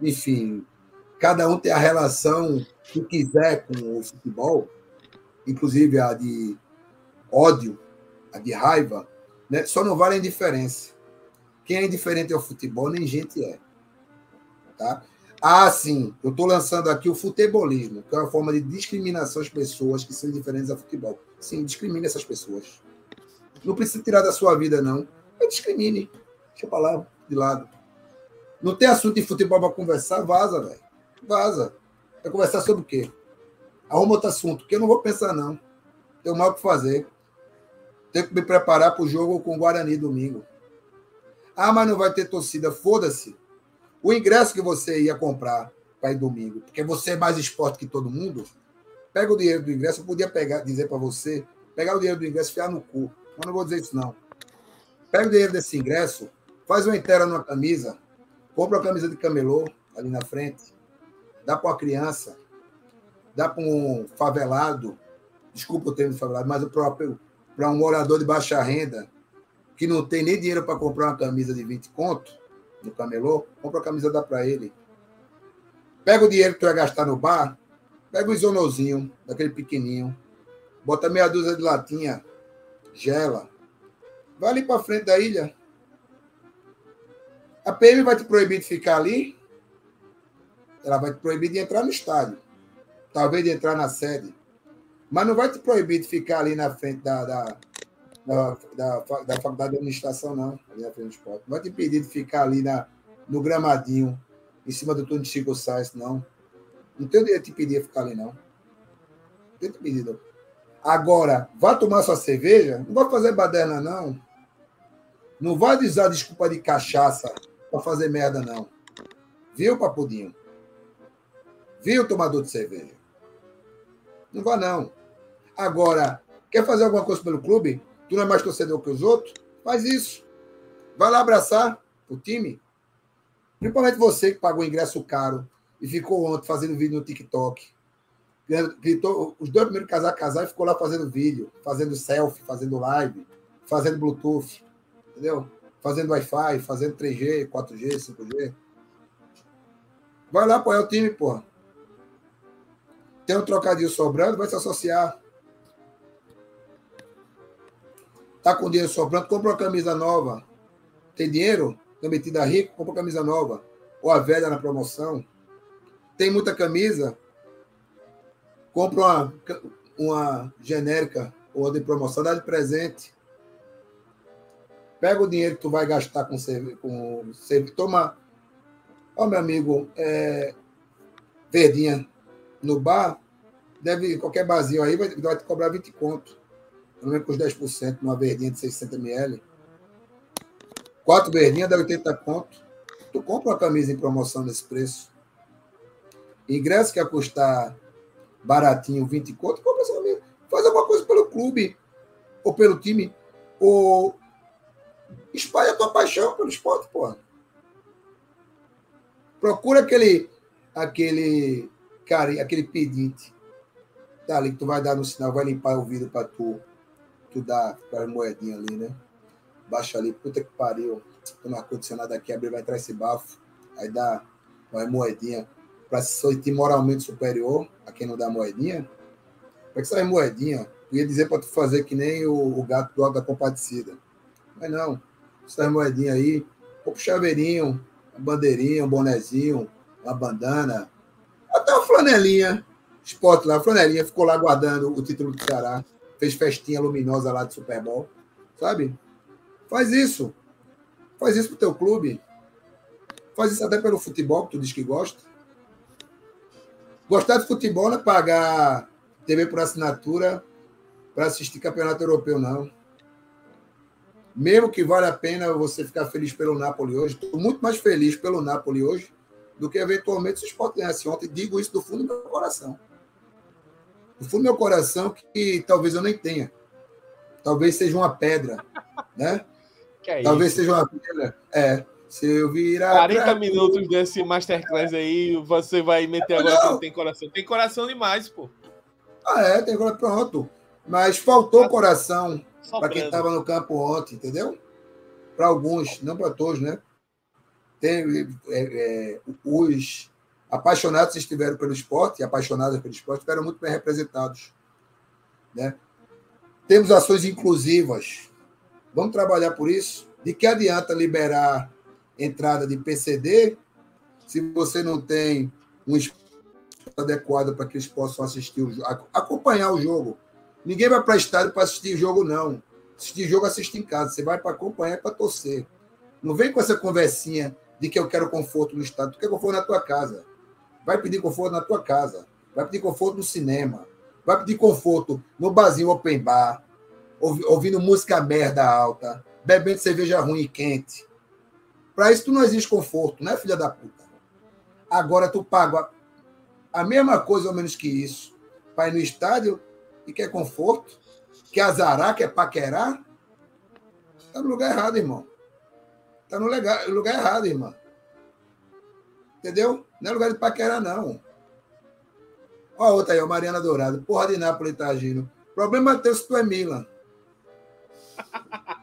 enfim, cada um tem a relação que quiser com o futebol inclusive a de ódio, a de raiva, né? só não vale a indiferença. Quem é indiferente ao futebol, nem gente é. Tá? Ah, sim, eu estou lançando aqui o futebolismo, que é uma forma de discriminação às pessoas que são indiferentes ao futebol. Sim, discrimine essas pessoas. Não precisa tirar da sua vida, não. Mas discrimine. Deixa para lá, de lado. Não tem assunto de futebol para conversar, vaza, velho. Vaza. Vai conversar sobre o quê? Arruma outro assunto, que eu não vou pensar, não. Tenho mal o que fazer. Tenho que me preparar para o jogo com o Guarani domingo. Ah, mas não vai ter torcida. Foda-se. O ingresso que você ia comprar para ir domingo, porque você é mais esporte que todo mundo, pega o dinheiro do ingresso. Eu podia pegar, dizer para você, pegar o dinheiro do ingresso e fiar no cu. Mas não vou dizer isso, não. Pega o dinheiro desse ingresso, faz uma inteira numa camisa, compra uma camisa de camelô ali na frente, dá para uma criança, dá para um favelado, desculpa o termo favelado, mas o próprio para um morador de baixa renda que não tem nem dinheiro para comprar uma camisa de 20 conto no camelô, compra a camisa dá para ele. Pega o dinheiro que tu vai gastar no bar, pega o isonozinho, daquele pequenininho, bota meia dúzia de latinha, gela, vai ali para frente da ilha. A PM vai te proibir de ficar ali, ela vai te proibir de entrar no estádio, talvez de entrar na sede, mas não vai te proibir de ficar ali na frente da, da, da, da, da faculdade de administração, não, ali na frente do esporte. Não vai te impedir de ficar ali na, no gramadinho, em cima do túnel de Chico Sainz, não. Não tem direito de pedir ficar ali, não. Não tem te pedir, não. Agora, vá tomar sua cerveja, não vai fazer baderna, não. Não vai usar desculpa de cachaça para fazer merda, não. Viu, papudinho? Viu, tomador de cerveja? Não vai, não. Agora, quer fazer alguma coisa pelo clube? Tu não é mais torcedor que os outros? Faz isso. Vai lá abraçar o time. Principalmente você que pagou ingresso caro e ficou ontem fazendo vídeo no TikTok. Gritou, os dois primeiros casar casar e ficou lá fazendo vídeo, fazendo selfie, fazendo live, fazendo Bluetooth, entendeu? Fazendo Wi-Fi, fazendo 3G, 4G, 5G. Vai lá apoiar o time, porra tem um trocadilho sobrando, vai se associar. Tá com dinheiro sobrando, compra uma camisa nova. Tem dinheiro? Tá metida rico, compra uma camisa nova. Ou a velha na promoção. Tem muita camisa? Compra uma, uma genérica ou de promoção, dá de presente. Pega o dinheiro que tu vai gastar com serviço. Com, toma. Ó, meu amigo, é, verdinha no bar, deve, qualquer barzinho aí vai, vai te cobrar 20 conto. Pelo menos com os 10% numa verdinha de 600 ml. Quatro verdinhas dá 80 conto. Tu compra uma camisa em promoção nesse preço. Ingresso que ia custar baratinho, 20 conto, compra essa camisa. Faz alguma coisa pelo clube, ou pelo time, ou espalha a tua paixão pelo esporte, porra. Procura aquele, aquele cara, aquele pedinte. Tá ali que tu vai dar no sinal, vai limpar o vidro para tu, tu dar para moedinha ali, né? Baixa ali, puta que pariu. Tô no ar-condicionado aqui, abrir, vai entrar esse bafo. Aí dá uma moedinha para se sentir moralmente superior a quem não dá moedinha. Para que sai moedinha? Eu ia dizer para tu fazer que nem o, o gato do da compadecida. Mas não. Essas moedinha aí, um chaveirinho, uma bandeirinha, um bonezinho, uma bandana, até uma flanelinha. Esporte lá, flanelinha, ficou lá guardando o título do Ceará. Fez festinha luminosa lá de Super Bowl. Sabe? Faz isso. Faz isso pro teu clube. Faz isso até pelo futebol, que tu diz que gosta. Gostar de futebol não é pagar TV por assinatura para assistir campeonato europeu, não. Mesmo que vale a pena você ficar feliz pelo Napoli hoje, estou muito mais feliz pelo Napoli hoje do que eventualmente se o Sport ganhasse ontem. Digo isso do fundo do meu coração. Do fundo do meu coração, que talvez eu nem tenha. Talvez seja uma pedra, né? É talvez seja uma pedra. É. Se eu virar. 40 pra- minutos desse Masterclass aí, você vai meter agora que não tem coração. Tem coração demais, pô. Ah, é, tem agora pronto. Mas faltou coração para quem estava no campo ontem, entendeu? Para alguns, não para todos, né? Tem, é, é, os apaixonados que estiveram pelo esporte, e apaixonadas pelo esporte, estiveram muito bem representados. Né? Temos ações inclusivas. Vamos trabalhar por isso? De que adianta liberar entrada de PCD se você não tem um espaço adequado para que eles possam assistir o jogo, ac- acompanhar o jogo? Ninguém vai para estádio para assistir jogo, não. Assistir jogo, assiste em casa. Você vai para acompanhar, para torcer. Não vem com essa conversinha de que eu quero conforto no estado. Tu quer conforto na tua casa. Vai pedir conforto na tua casa. Vai pedir conforto no cinema. Vai pedir conforto no barzinho open bar, ouvindo música merda alta, bebendo cerveja ruim e quente. Para isso tu não existe conforto, né, filha da puta? Agora tu paga a mesma coisa ou menos que isso para ir no estádio e quer conforto, quer azarar, quer paquerar. Tá no lugar errado, irmão. Tá no lugar, errado, irmão. Entendeu? Não é lugar de paquerar, não. Ó, outra aí, a Mariana Dourado. Porra de Nápoles tá agindo. Problema teu se tu é Milan.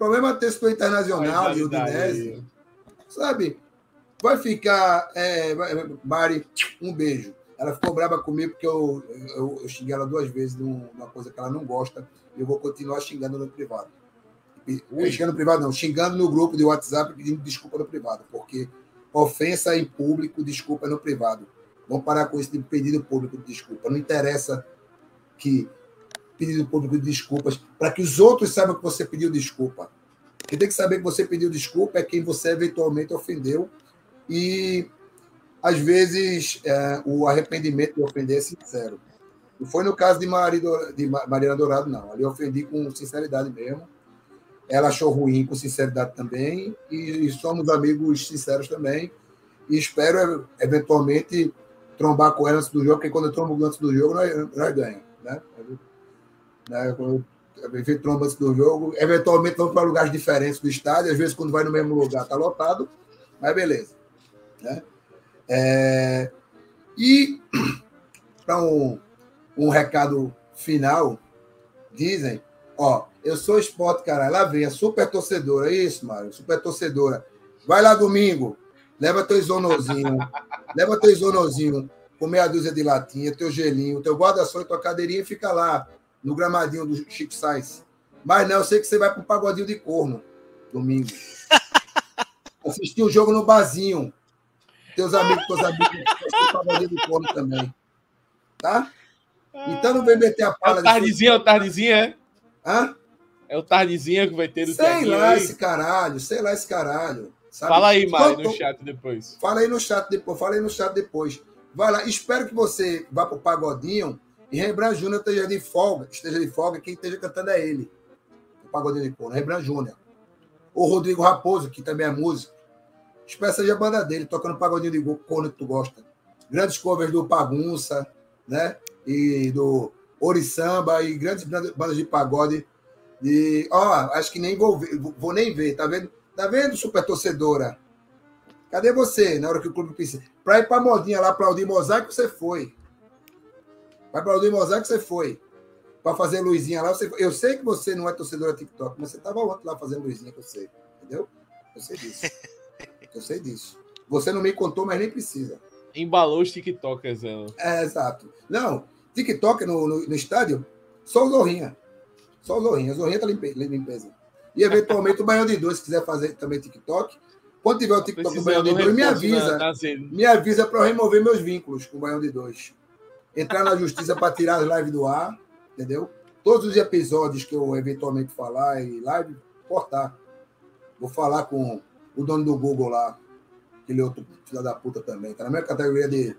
Problema é Internacional, de Udinese. Sabe? Vai ficar. É, Mari, um beijo. Ela ficou brava comigo porque eu, eu, eu xinguei ela duas vezes numa coisa que ela não gosta. E eu vou continuar xingando no privado. Xingando no privado, não. Xingando no grupo de WhatsApp pedindo desculpa no privado. Porque ofensa em público, desculpa no privado. Vamos parar com esse pedido público de desculpa. Não interessa que pedido público de desculpas para que os outros saibam que você pediu desculpa. Quem tem que saber que você pediu desculpa é quem você eventualmente ofendeu e às vezes é, o arrependimento de ofender é sincero. Não foi no caso de, Marido, de Mariana Dourado, não. Ali eu ofendi com sinceridade mesmo. Ela achou ruim com sinceridade também. E, e somos amigos sinceros também. E espero, eventualmente, trombar com ela antes do jogo, porque quando eu trombo antes do jogo, nós, nós ganhamos. Né? Né? Eu trombo antes do jogo, eventualmente vamos para lugares diferentes do estádio. Às vezes, quando vai no mesmo lugar, está lotado. Mas beleza. Né? É... E, para um, um recado final, dizem, ó, eu sou esporte, cara, lá vem a super torcedora, isso, Mário, super torcedora. Vai lá domingo, leva teu isonozinho, leva teu isonozinho com meia dúzia de latinha, teu gelinho, teu guarda-sol e tua cadeirinha e fica lá, no gramadinho do Chico Sainz. Mas não, eu sei que você vai para um pagodinho de corno domingo. Assistir o um jogo no barzinho. Teus amigos, teus amigos, um pagodinho de corno também. Tá? Então não vem meter a pala. É o tardezinho, é o tardezinho, é? Hã? É o tardezinho que vai ter no Sei lá aí. esse caralho, sei lá esse caralho. Sabe? Fala aí, Mário, no chat depois. Fala aí no chat depois, fala aí no chat depois. Vai lá, espero que você vá pro Pagodinho e Rembrandt Júnior esteja de folga, esteja de folga, quem esteja cantando é ele. O Pagodinho de Corno, Rembrandt Júnior. O Rodrigo Raposo, que também é músico. Seja a banda dele, tocando Pagodinho de Corno que tu gosta. Grandes covers do Pagunça, né? E do Orisamba e grandes bandas de pagode. E, ó, acho que nem vou ver, vou nem ver, tá vendo? Tá vendo, super torcedora? Cadê você na hora que o clube precisa? Para ir para a modinha lá, aplaudir Mosaico, você foi. Para aplaudir Mosaico, você foi. Para fazer luzinha lá, você foi. Eu sei que você não é torcedora TikTok, mas você estava ontem lá fazendo luzinha com você. Entendeu? Eu sei disso. Eu sei disso. Você não me contou, mas nem precisa. Embalou os TikTokers, ela. É, exato. Não, TikTok no, no, no estádio, só o Zorrinha. Só o Zorrinha. O Zorrinha tá limpeza. E eventualmente o Baião de Dois, se quiser fazer também TikTok. Quando tiver o TikTok do Baião de Dois, me avisa. Na, na me avisa para eu remover meus vínculos com o Baião de Dois. Entrar na justiça para tirar as lives do ar, entendeu? Todos os episódios que eu eventualmente falar em live, cortar. Vou falar com o dono do Google lá, aquele outro filho da puta também. Tá na mesma categoria de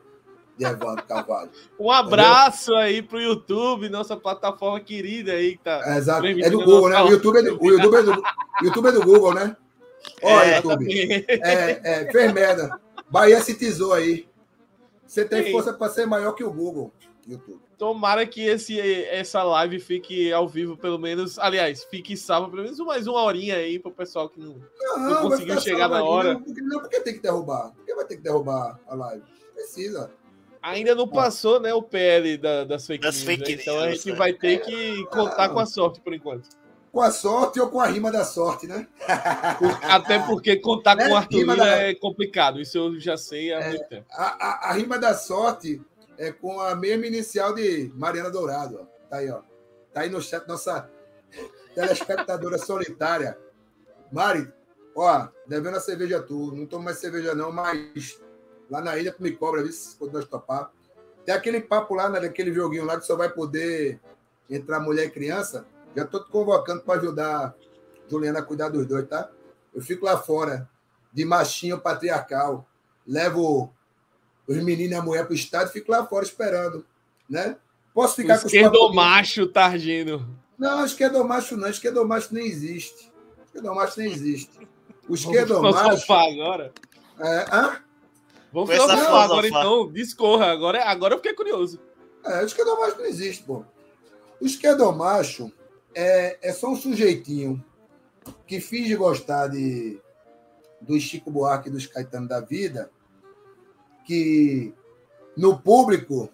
de Evandro Carvalho. Um abraço Entendeu? aí pro YouTube, nossa plataforma querida aí que tá. É, exato. É do Google, né? O YouTube é do, o YouTube é do, YouTube é do Google, né? Ó, é, YouTube. É, é, fez merda. Bahia se tisou aí. Você tem Sim. força para ser maior que o Google. YouTube. Tomara que esse, essa live fique ao vivo, pelo menos. Aliás, fique salvo pelo menos mais uma horinha aí para o pessoal que não, não, não conseguiu chegar na hora. Não, porque, não, porque tem que derrubar. Por que vai ter que derrubar a live? Precisa. Ainda não passou, né, o PL da, das fake das news. Fake né? Então a gente vai ter que contar com a sorte por enquanto. Com a sorte ou com a rima da sorte, né? Até porque contar é, com o Arthur da... é complicado, isso eu já sei há é, muito tempo. A, a, a, rima da sorte é com a mesma inicial de Mariana Dourado. Ó. Tá aí, ó. Tá aí no chat, nossa telespectadora solitária. Mari, ó, devendo a cerveja tu. Não tomo mais cerveja, não, mas lá na ilha, tu me cobra, viu, quando nós topar. Tem aquele papo lá, né, daquele joguinho lá que só vai poder entrar mulher e criança. Já tô te convocando para ajudar a Juliana a cuidar dos dois, tá? Eu fico lá fora, de machinho patriarcal. Levo os meninos e a mulher para o estádio e fico lá fora esperando. Né? Posso ficar o com os macho Targino. Não, esquerdomacho não. Esquerdomacho nem existe. Esquerdomacho nem existe. O esquerdomacho... Vamos agora? É, hã? Vamos filosofar agora, então. Discorra. Agora, agora eu fiquei curioso. É, o esquerdomacho não existe, pô. O esquerdomacho é, é só um sujeitinho que finge gostar de, do Chico Buarque e dos Caetano da vida, que no público,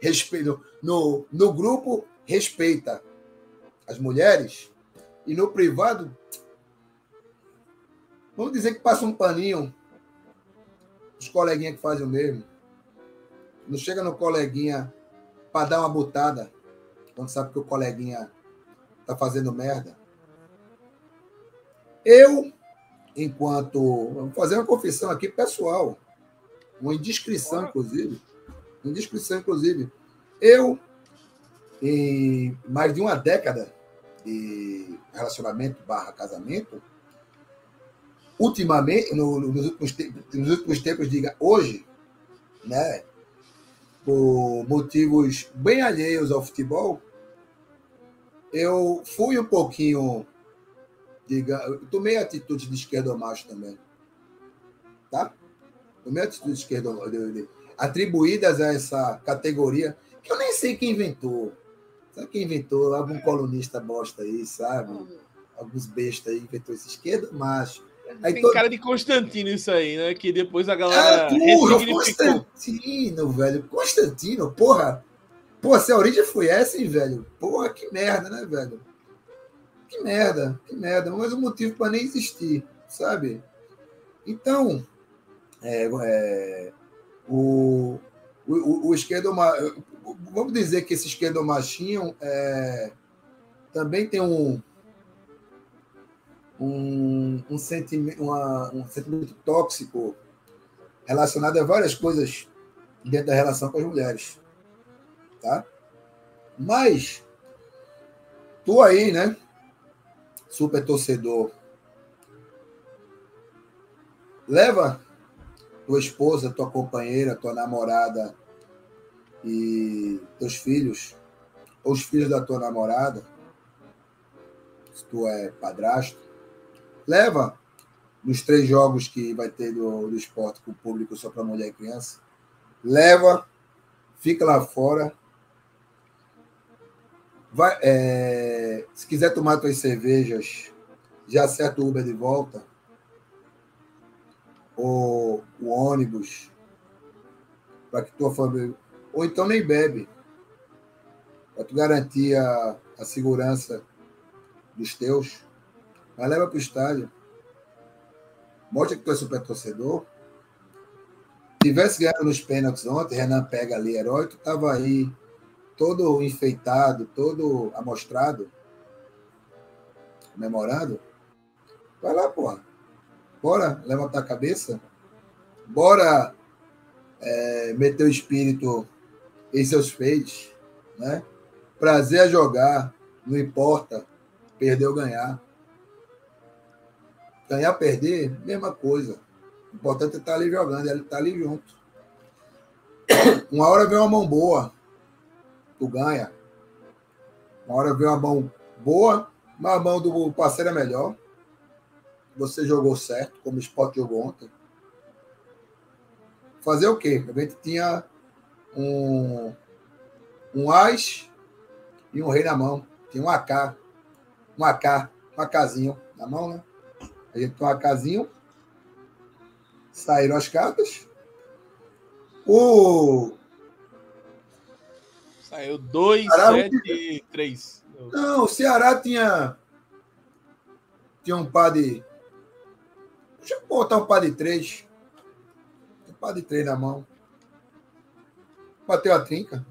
respeito, no, no grupo, respeita as mulheres, e no privado, vamos dizer que passa um paninho, os coleguinhas que fazem o mesmo. Não chega no coleguinha para dar uma botada, quando sabe que o coleguinha tá fazendo merda. Eu, enquanto. Vou fazer uma confissão aqui pessoal, uma indiscrição, inclusive. Indiscrição, inclusive. Eu, em mais de uma década de relacionamento barra casamento, ultimamente, no, nos, últimos tempos, nos últimos tempos, diga hoje, né, por motivos bem alheios ao futebol, eu fui um pouquinho diga, eu tomei atitude de esquerdo macho também. Tá? Tomei atitude de esquerdo atribuídas a essa categoria, que eu nem sei quem inventou. Sabe quem inventou? Algum colunista bosta aí, sabe? Alguns bestas aí inventou esse esquerdo macho. Aí Tem todo... cara de Constantino isso aí, né? Que depois a galera. Ah, porra, Constantino, velho. Constantino, porra. Pô, se a origem foi essa, hein, velho? Porra, que merda, né, velho? Que merda, que merda. Mas um motivo para nem existir, sabe? Então, é, é, o, o, o. Vamos dizer que esse esquerdo machinho é, também tem um. Um, um, uma, um sentimento tóxico relacionado a várias coisas dentro da relação com as mulheres. Tá? Mas, tu aí, né? super torcedor, leva tua esposa, tua companheira, tua namorada e teus filhos, ou os filhos da tua namorada, se tu é padrasto, leva nos três jogos que vai ter do, do esporte com o público só para mulher e criança, leva, fica lá fora, Vai, é, se quiser tomar suas cervejas, já acerta o Uber de volta. Ou o ônibus. Para que tua família. Ou então nem bebe. Para tu garantir a, a segurança dos teus. Mas leva para o estádio. Mostra que tu é super torcedor. Tivesse ganhado nos pênaltis ontem, Renan pega ali, herói, tu tava aí todo enfeitado, todo amostrado, comemorado, vai lá, porra. Bora levantar a cabeça. Bora é, meter o espírito em seus feitos, né? Prazer a jogar, não importa perder ou ganhar. Ganhar, perder, mesma coisa. O importante é estar ali jogando, ele estar ali junto. Uma hora vem uma mão boa, tu ganha. Uma hora vem uma mão boa, mas a mão do parceiro é melhor. Você jogou certo, como o Sport jogou ontem. Fazer o quê? A gente tinha um, um As e um Rei na mão. Tinha um AK. Um AK, um AKzinho na mão, né? A gente tem um AKzinho. Saíram as cartas. O Saiu 2, 7, 3. Não, o Ceará tinha. Tinha um par de. Deixa eu botar um par de 3. Um par de 3 na mão. Bateu a trinca.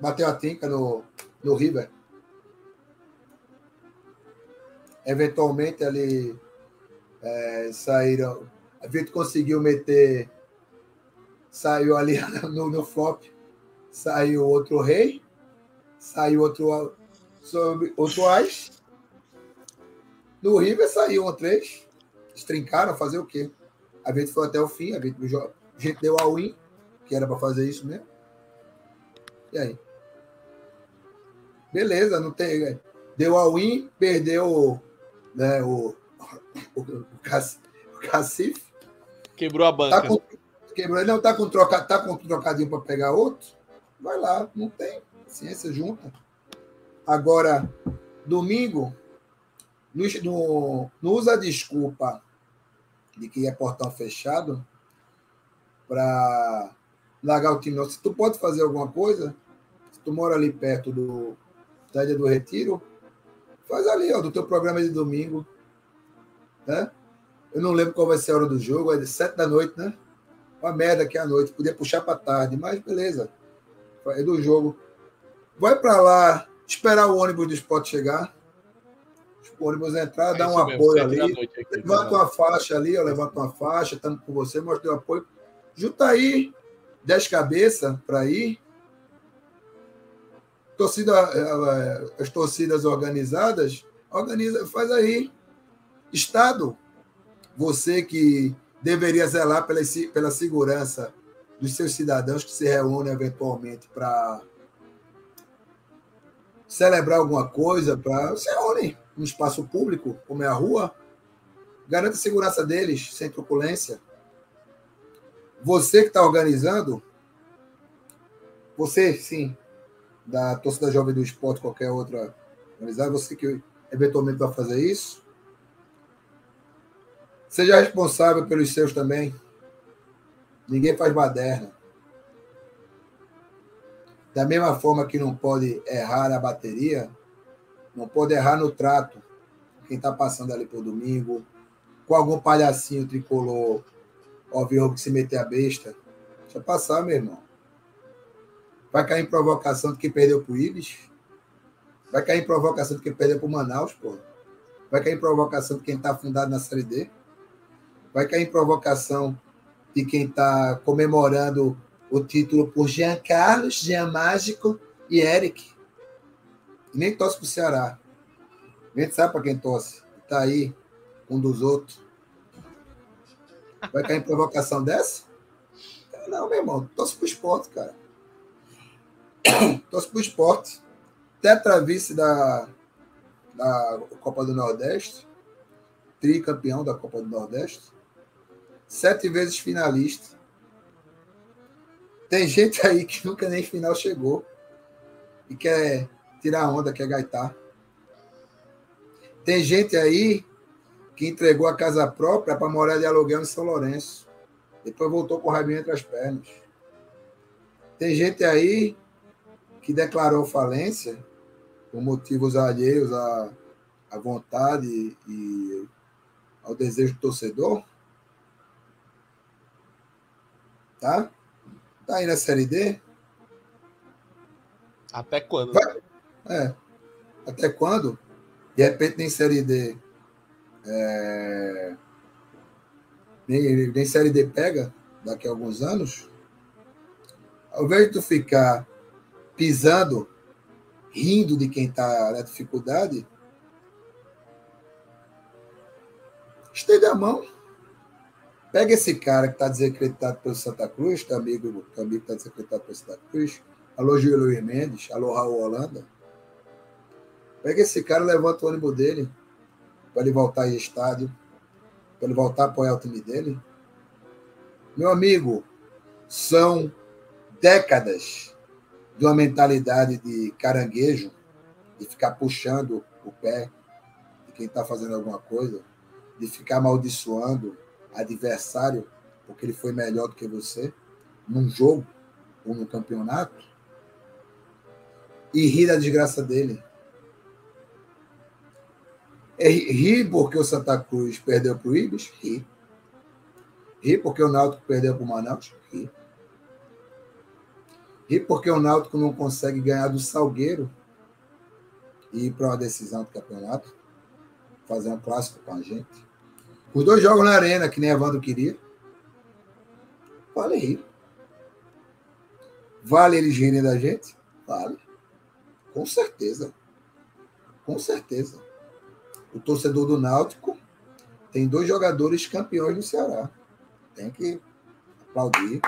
Bateu a trinca no, no River. Eventualmente ali é, saíram. A gente conseguiu meter saiu ali no, no flop, saiu outro rei, saiu outro sobre outro as. No River saiu um três, estrincaram, fazer o quê? A gente foi até o fim, a gente, a gente deu a win, que era para fazer isso mesmo. E aí? Beleza, não tem. Deu a win, perdeu né, o, o, o, Cacife. Quebrou a banca. Tá com, quebrou, não tá com, troca, tá com trocadinho para pegar outro? Vai lá, não tem. Ciência junta. Agora, domingo, não, não usa a desculpa de que é portão fechado para largar o time. Se tu pode fazer alguma coisa, se tu mora ali perto do Estádio do Retiro, faz ali, ó, do teu programa de domingo. Né? Eu não lembro qual vai ser a hora do jogo, é de sete da noite, né? Uma merda que é a noite, podia puxar para tarde, mas beleza. É do jogo. Vai para lá, esperar o ônibus do esporte chegar o ônibus entrar, é dá um apoio ali, aqui, levanta tá uma faixa ali, ó, levanta uma faixa, estamos com você, mostra o apoio. Junta aí 10 cabeças para ir. Torcida, as torcidas organizadas, organiza, faz aí. Estado, você que deveria zelar pela, pela segurança dos seus cidadãos que se reúnem eventualmente para celebrar alguma coisa, para se reúnem um espaço público, como é a rua, garanta a segurança deles, sem truculência. Você que está organizando, você, sim, da torcida jovem do esporte, qualquer outra organizada, você que eventualmente vai fazer isso, seja responsável pelos seus também. Ninguém faz baderna. Da mesma forma que não pode errar a bateria, não pode errar no trato. Quem está passando ali por domingo, com algum palhacinho tricolor, óbvio que se meter a besta. Deixa passar, meu irmão. Vai cair em provocação de quem perdeu pro Ibis. Vai cair em provocação de quem perdeu pro Manaus, pô. Vai cair em provocação de quem está afundado na Série D. Vai cair em provocação de quem está comemorando o título por Jean Carlos, Jean Mágico e Eric nem torce pro Ceará. A gente sabe para quem torce. Tá aí, um dos outros. Vai cair em provocação dessa? Não, meu irmão, torce pro esporte, cara. torce pro esporte. Tetravice da, da Copa do Nordeste. Tricampeão da Copa do Nordeste. Sete vezes finalista. Tem gente aí que nunca nem final chegou. E quer tirar onda, que é gaitar. Tem gente aí que entregou a casa própria para morar de aluguel em São Lourenço. Depois voltou com o rabinho entre as pernas. Tem gente aí que declarou falência por motivos alheios à, à vontade e ao desejo do torcedor. Tá? Tá aí na Série D. Até quando? Vai, é. Até quando? De repente, nem Série D. É... Nem, nem Série D pega daqui a alguns anos. Ao invés de tu ficar pisando, rindo de quem está na dificuldade, estende a mão. Pega esse cara que está desacreditado pelo Santa Cruz, teu amigo, teu amigo está desacreditado pelo Santa Cruz. Alô, Gil Luiz Mendes. Alô, Raul Holanda. Pega esse cara levanta o ônibus dele para ele voltar em estádio, para ele voltar a apoiar o time dele. Meu amigo, são décadas de uma mentalidade de caranguejo, de ficar puxando o pé de quem está fazendo alguma coisa, de ficar amaldiçoando adversário porque ele foi melhor do que você num jogo ou no campeonato e rir da desgraça dele. É, ri porque o Santa Cruz perdeu para o Ibis? Ri. Ri porque o Náutico perdeu para o Manaus? Ri. Ri porque o Náutico não consegue ganhar do Salgueiro e ir para uma decisão do campeonato, fazer um clássico com a gente. Os dois jogos na arena, que nem a Evandro queria. Vale rir. Vale eles rirem da gente? Vale. Com certeza. Com certeza. o torcedor do Náutico tem dois jogadores campeões no Ceará. Tem que aplaudir,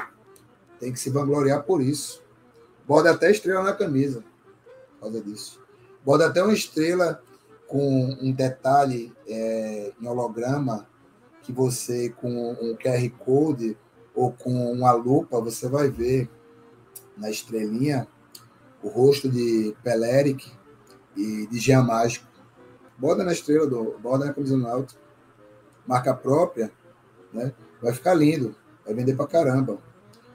tem que se vangloriar por isso. Bota até estrela na camisa por causa disso. Bota até uma estrela com um detalhe é, em holograma que você, com um QR Code ou com uma lupa, você vai ver na estrelinha o rosto de Peleric e de Jean Mágico. Bota na estrela, do, bota na camisa do Náutico. Marca própria, né? Vai ficar lindo. Vai vender pra caramba.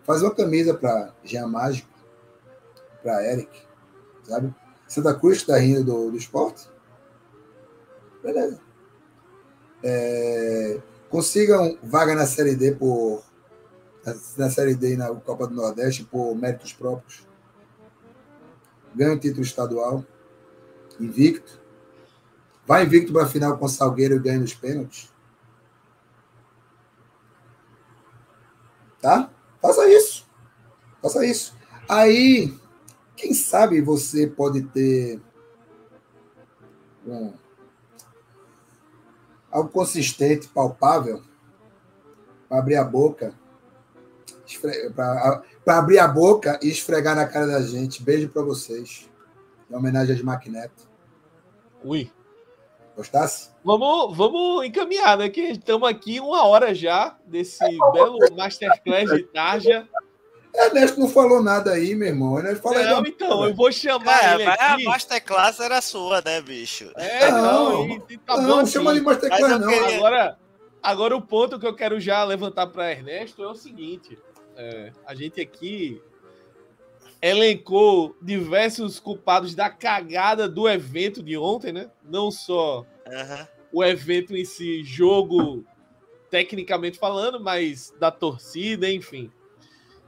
Faz uma camisa para Jean Mágico, para Eric, sabe? Santa Cruz está rindo do, do esporte? Beleza. É, consigam vaga na Série D por na Série D e na Copa do Nordeste por méritos próprios. Ganha o título estadual. Invicto. Vai invicto para a final com o Salgueiro e ganha nos pênaltis. Tá? Faça isso. Faça isso. Aí, quem sabe você pode ter algo consistente, palpável, para abrir a boca, para abrir a boca e esfregar na cara da gente. Beijo para vocês. Em homenagem a Smack Neto. Ui. Gostasse? Vamos, vamos encaminhar, né? Que estamos aqui uma hora já desse belo Masterclass de Tarja. Ernesto não falou nada aí, meu irmão. Ernesto fala Não, aí, então, eu vou chamar É, ele mas a aqui. Masterclass era sua, né, bicho? É, não, Não, e- tá não, bom não assim. chama de Masterclass, não. queria- Agora, agora o ponto que eu quero já levantar para Ernesto é o seguinte: é, a gente aqui elencou diversos culpados da cagada do evento de ontem, né? Não só Aham. o evento em si, jogo tecnicamente falando, mas da torcida, enfim.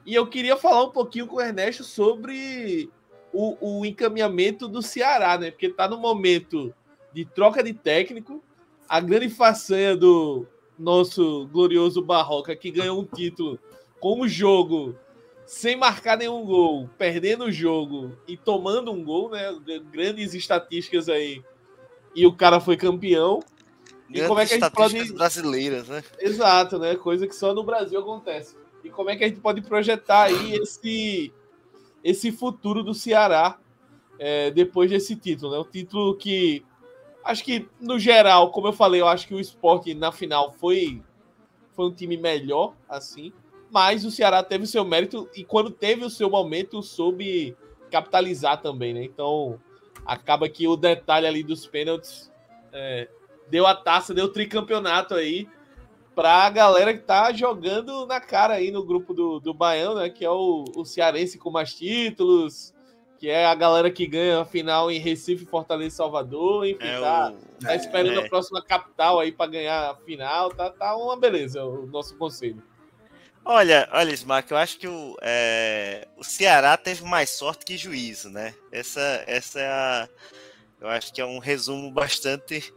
E eu queria falar um pouquinho com o Ernesto sobre o, o encaminhamento do Ceará, né? Porque tá no momento de troca de técnico, a grande façanha do nosso glorioso Barroca, que ganhou um título com o jogo sem marcar nenhum gol, perdendo o jogo e tomando um gol, né? Grandes estatísticas aí. E o cara foi campeão. E como é que a gente Estatísticas pode. brasileiras, né? Exato, né? Coisa que só no Brasil acontece. E como é que a gente pode projetar aí esse, esse futuro do Ceará é, depois desse título, né? Um título que acho que, no geral, como eu falei, eu acho que o esporte na final foi, foi um time melhor, assim. Mas o Ceará teve o seu mérito e quando teve o seu momento, soube capitalizar também, né? Então, acaba que o detalhe ali dos pênaltis é, deu a taça, deu o tricampeonato aí pra galera que tá jogando na cara aí no grupo do, do Baião, né? Que é o, o Cearense com mais títulos, que é a galera que ganha a final em Recife, Fortaleza e Salvador, enfim, É tá, o... tá esperando é. a próxima capital aí pra ganhar a final, tá, tá uma beleza o nosso conselho. Olha, olha, Smack, eu acho que o, é, o Ceará teve mais sorte que juízo, né? Essa, essa é a. Eu acho que é um resumo bastante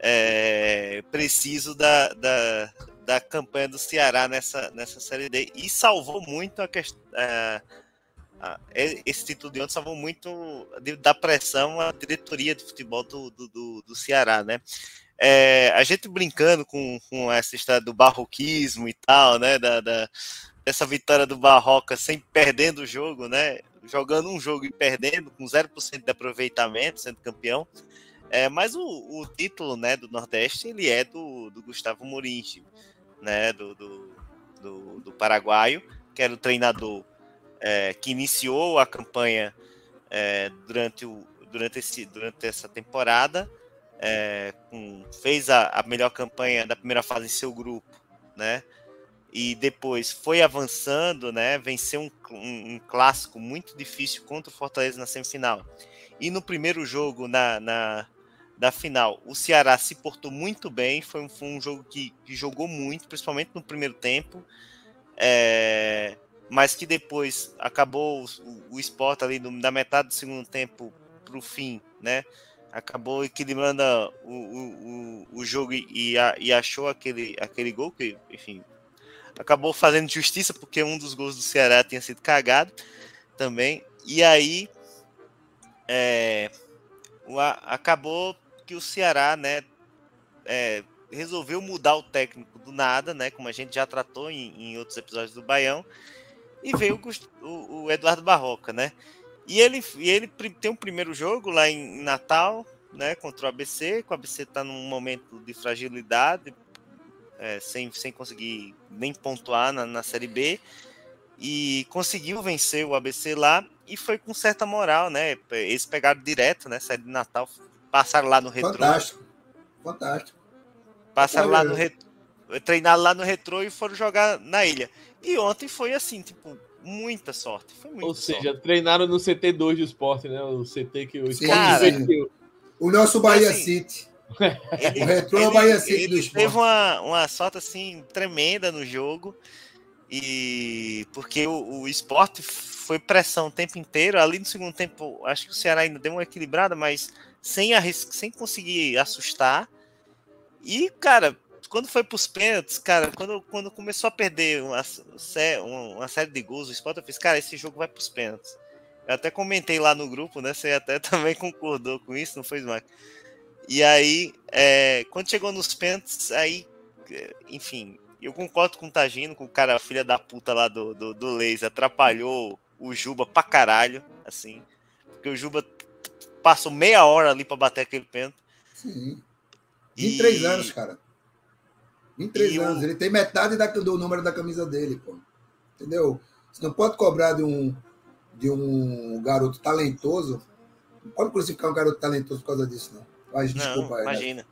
é, preciso da, da, da campanha do Ceará nessa, nessa Série D. E salvou muito a questão. esse título de ontem salvou muito da pressão a diretoria de futebol do, do, do, do Ceará, né? É, a gente brincando com, com essa história do barroquismo e tal, né? Da, da- dessa vitória do Barroca sem perdendo o jogo, né? Jogando um jogo e perdendo, com 0% de aproveitamento, sendo campeão. É, mas o, o título né, do Nordeste ele é do, do Gustavo Murinchi, né? Do, do, do, do paraguaio, que era o treinador é, que iniciou a campanha é, durante, o, durante, esse, durante essa temporada é, com- fez a, a melhor campanha da primeira fase em seu grupo, né? E depois foi avançando, né? Venceu um, um- um clássico muito difícil contra o Fortaleza na semifinal. E no primeiro jogo, na, na da final, o Ceará se portou muito bem. Foi um, foi um jogo que, que jogou muito, principalmente no primeiro tempo. É, mas que depois acabou o, o Sport ali no- da metade do segundo tempo para o fim, né? acabou equilibrando o, o, o, o jogo e, a- e achou aquele, aquele gol que, enfim, acabou fazendo justiça porque um dos gols do Ceará tinha sido cagado também. E aí é, o acabou que o Ceará, né, é, resolveu mudar o técnico do nada, né? Como a gente já tratou em, em outros episódios do Baião. E veio o, o, o Eduardo Barroca, né? E ele, e ele tem um primeiro jogo lá em Natal, né? Contra o ABC, que o ABC está num momento de fragilidade, é, sem, sem conseguir nem pontuar na, na Série B. E conseguiu vencer o ABC lá e foi com certa moral, né? Eles pegaram direto, né? Saíram de Natal, passaram lá no retrô. Fantástico. Fantástico. Passaram lá no retrô, treinaram lá no retrô e foram jogar na ilha. E ontem foi assim, tipo, muita sorte. Foi muita Ou seja, sorte. treinaram no CT2 do esporte, né? O CT que o esporte cara. investiu. O nosso Bahia assim, City. Ele, O retrô é o Bahia City do ele esporte. teve uma, uma sorte assim tremenda no jogo. E porque o, o esporte foi pressão o tempo inteiro. Ali no segundo tempo, acho que o Ceará ainda deu uma equilibrada, mas sem, sem conseguir assustar. E, cara, quando foi pros pênaltis, cara, quando, quando começou a perder uma, uma, série de gols, o Sport eu fiz, cara, esse jogo vai pros pênaltis. Eu até comentei lá no grupo, né? Você até também concordou com isso, não foi, Smack? E aí, é, quando chegou nos pênaltis, aí, é, enfim, eu concordo com o Tagino, com o cara, filha da puta lá do, do, do atrapalhou o Juba pra caralho, assim, porque o Juba passou meia hora ali pra bater aquele pênalti. Sim. E- 23 anos, cara. 23 E o- anos. Ele tem metade da- do número da camisa dele, pô. Entendeu? Você não pode cobrar de um, de um garoto talentoso. Não pode crucificar um garoto talentoso por causa disso, não. Mas Não, desculpa né? imagina.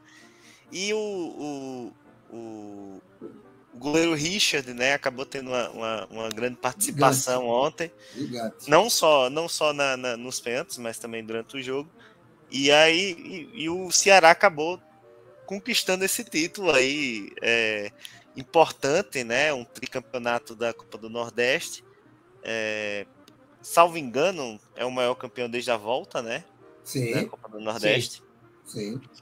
E o, o, o, o goleiro Richard, né, acabou tendo uma, uma, uma grande participação ontem. Gigante. Não só, não só na, na- nos pênaltis, mas também durante o jogo. E aí e, e o Ceará acabou conquistando esse título aí é, importante, né? Um tricampeonato da Copa do Nordeste. É, salvo engano, é o maior campeão desde a volta, né? Da Sim, Copa do Nordeste. sim.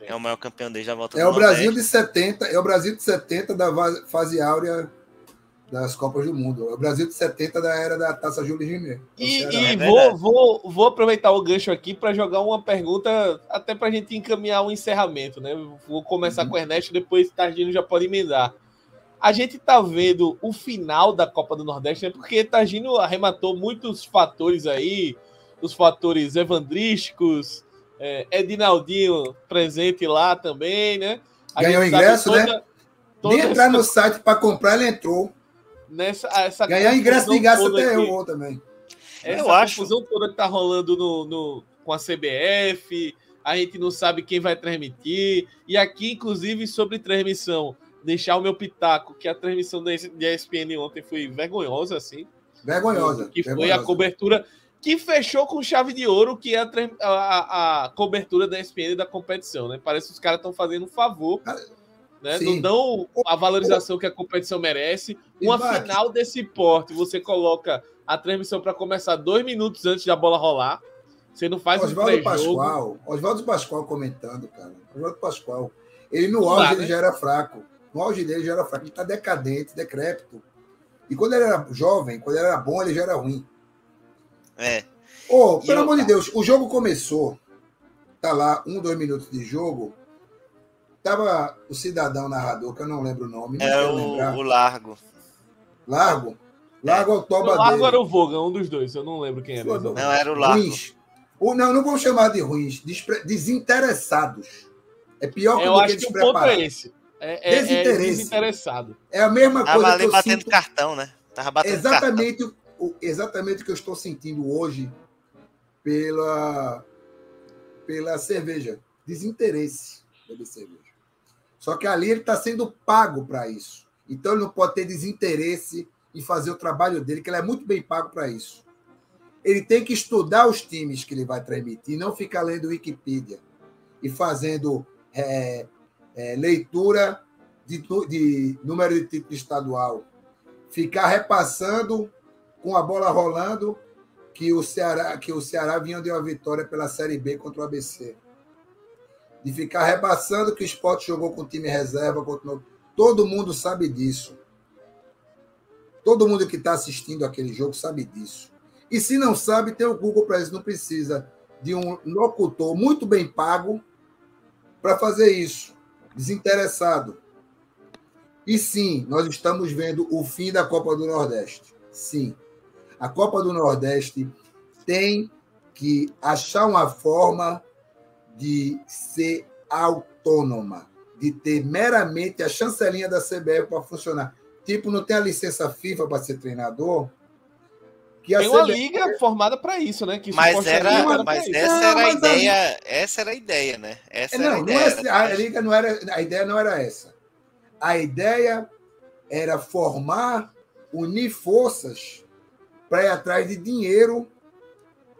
É o maior campeão desde a volta É do o Brasil de 70, é o Brasil de 70 da fase áurea das Copas do Mundo. É o Brasil de 70 da era da Taça Júlio Rimet. E, Ceará. e É vou, vou, vou aproveitar o gancho aqui para jogar uma pergunta, até para a gente encaminhar o encerramento, né? Vou começar Uhum. com o Ernesto, depois Tardino já pode emendar. A gente tá vendo o final da Copa do Nordeste, né? Porque Tardino arrematou muitos fatores aí, os fatores evandrísticos, é, Edinaldinho presente lá também, né? A Ganhou ingresso, né? toda Nem entrar essa- no site para comprar, ele entrou. nessa, essa Ganhar ingresso de graça toda até eu vou também. Essa Eu acho. confusão toda que tá rolando no, no- com a CBF, a gente não sabe quem vai transmitir. E aqui, inclusive, sobre transmissão, deixar o meu pitaco, que a transmissão da ESPN ontem foi vergonhosa, assim. Vergonhosa. Que foi vergonhosa. a cobertura que fechou com chave de ouro, que é a, a- a- cobertura da ESPN da competição, né? Parece que os caras estão fazendo um favor. Né? Sim. Não dão a valorização que a competição merece. Uma Isaac. final desse porte, você coloca a transmissão para começar dois minutos antes da bola rolar. Você não faz um Oswaldo pré-jogo. Pascoal, Oswaldo Pascoal comentando, cara. Oswaldo Pascoal. Ele no auge ele né? já era fraco. No auge dele já era fraco. Ele tá decadente, decrépito. E quando ele era jovem, quando ele era bom, ele já era ruim. É. E pelo eu- amor de Deus, o jogo começou. Tá lá, um, dois minutos de jogo. Tava o cidadão narrador, que eu não lembro o nome. Não É o, o Largo. Largo. Largo é o toba O Largo dele. era o Vogan, um dos dois. Eu não lembro quem era. Exatamente. Não, era o Largo. ruins. Ou não, não vamos chamar de ruins, despre- desinteressados. É pior Eu do acho que o ponto é despreparado. esse. É, é- é Desinteresse. desinteressado. É a mesma Tava coisa ali que eu batendo sinto. cartão, né? Tava batendo cartão. Exatamente, o, exatamente o que eu estou sentindo hoje pela, pela cerveja. Desinteresse pela cerveja. Só que ali ele está sendo pago para isso. Então ele não pode ter desinteresse em fazer o trabalho dele, que ele é muito bem pago para isso. Ele tem que estudar os times que ele vai transmitir, não ficar lendo Wikipedia e fazendo é, é, leitura de, de número de título estadual. Ficar repassando com a bola rolando que o Ceará, que o Ceará vinha de uma vitória pela Série B contra o ABC. De ficar repassando que o Sport jogou com time reserva. contra o- Todo mundo sabe disso. Todo mundo que está assistindo aquele jogo sabe disso. E se não sabe, tem o Google para isso. Não precisa de um locutor muito bem pago para fazer isso. desinteressado. E sim, nós estamos vendo o fim da Copa do Nordeste. Sim. A Copa do Nordeste tem que achar uma forma de ser autônoma, de ter meramente a chancelinha da CBF para funcionar. Tipo, não tem a licença FIFA para ser treinador? Que tem uma CBF... liga formada para isso, né? Que mas era, mas essa não, era a ideia, a... essa era a ideia, né? Essa não, era a ideia. Não é, a liga não era, a ideia não era essa. A ideia era formar, unir forças para ir atrás de dinheiro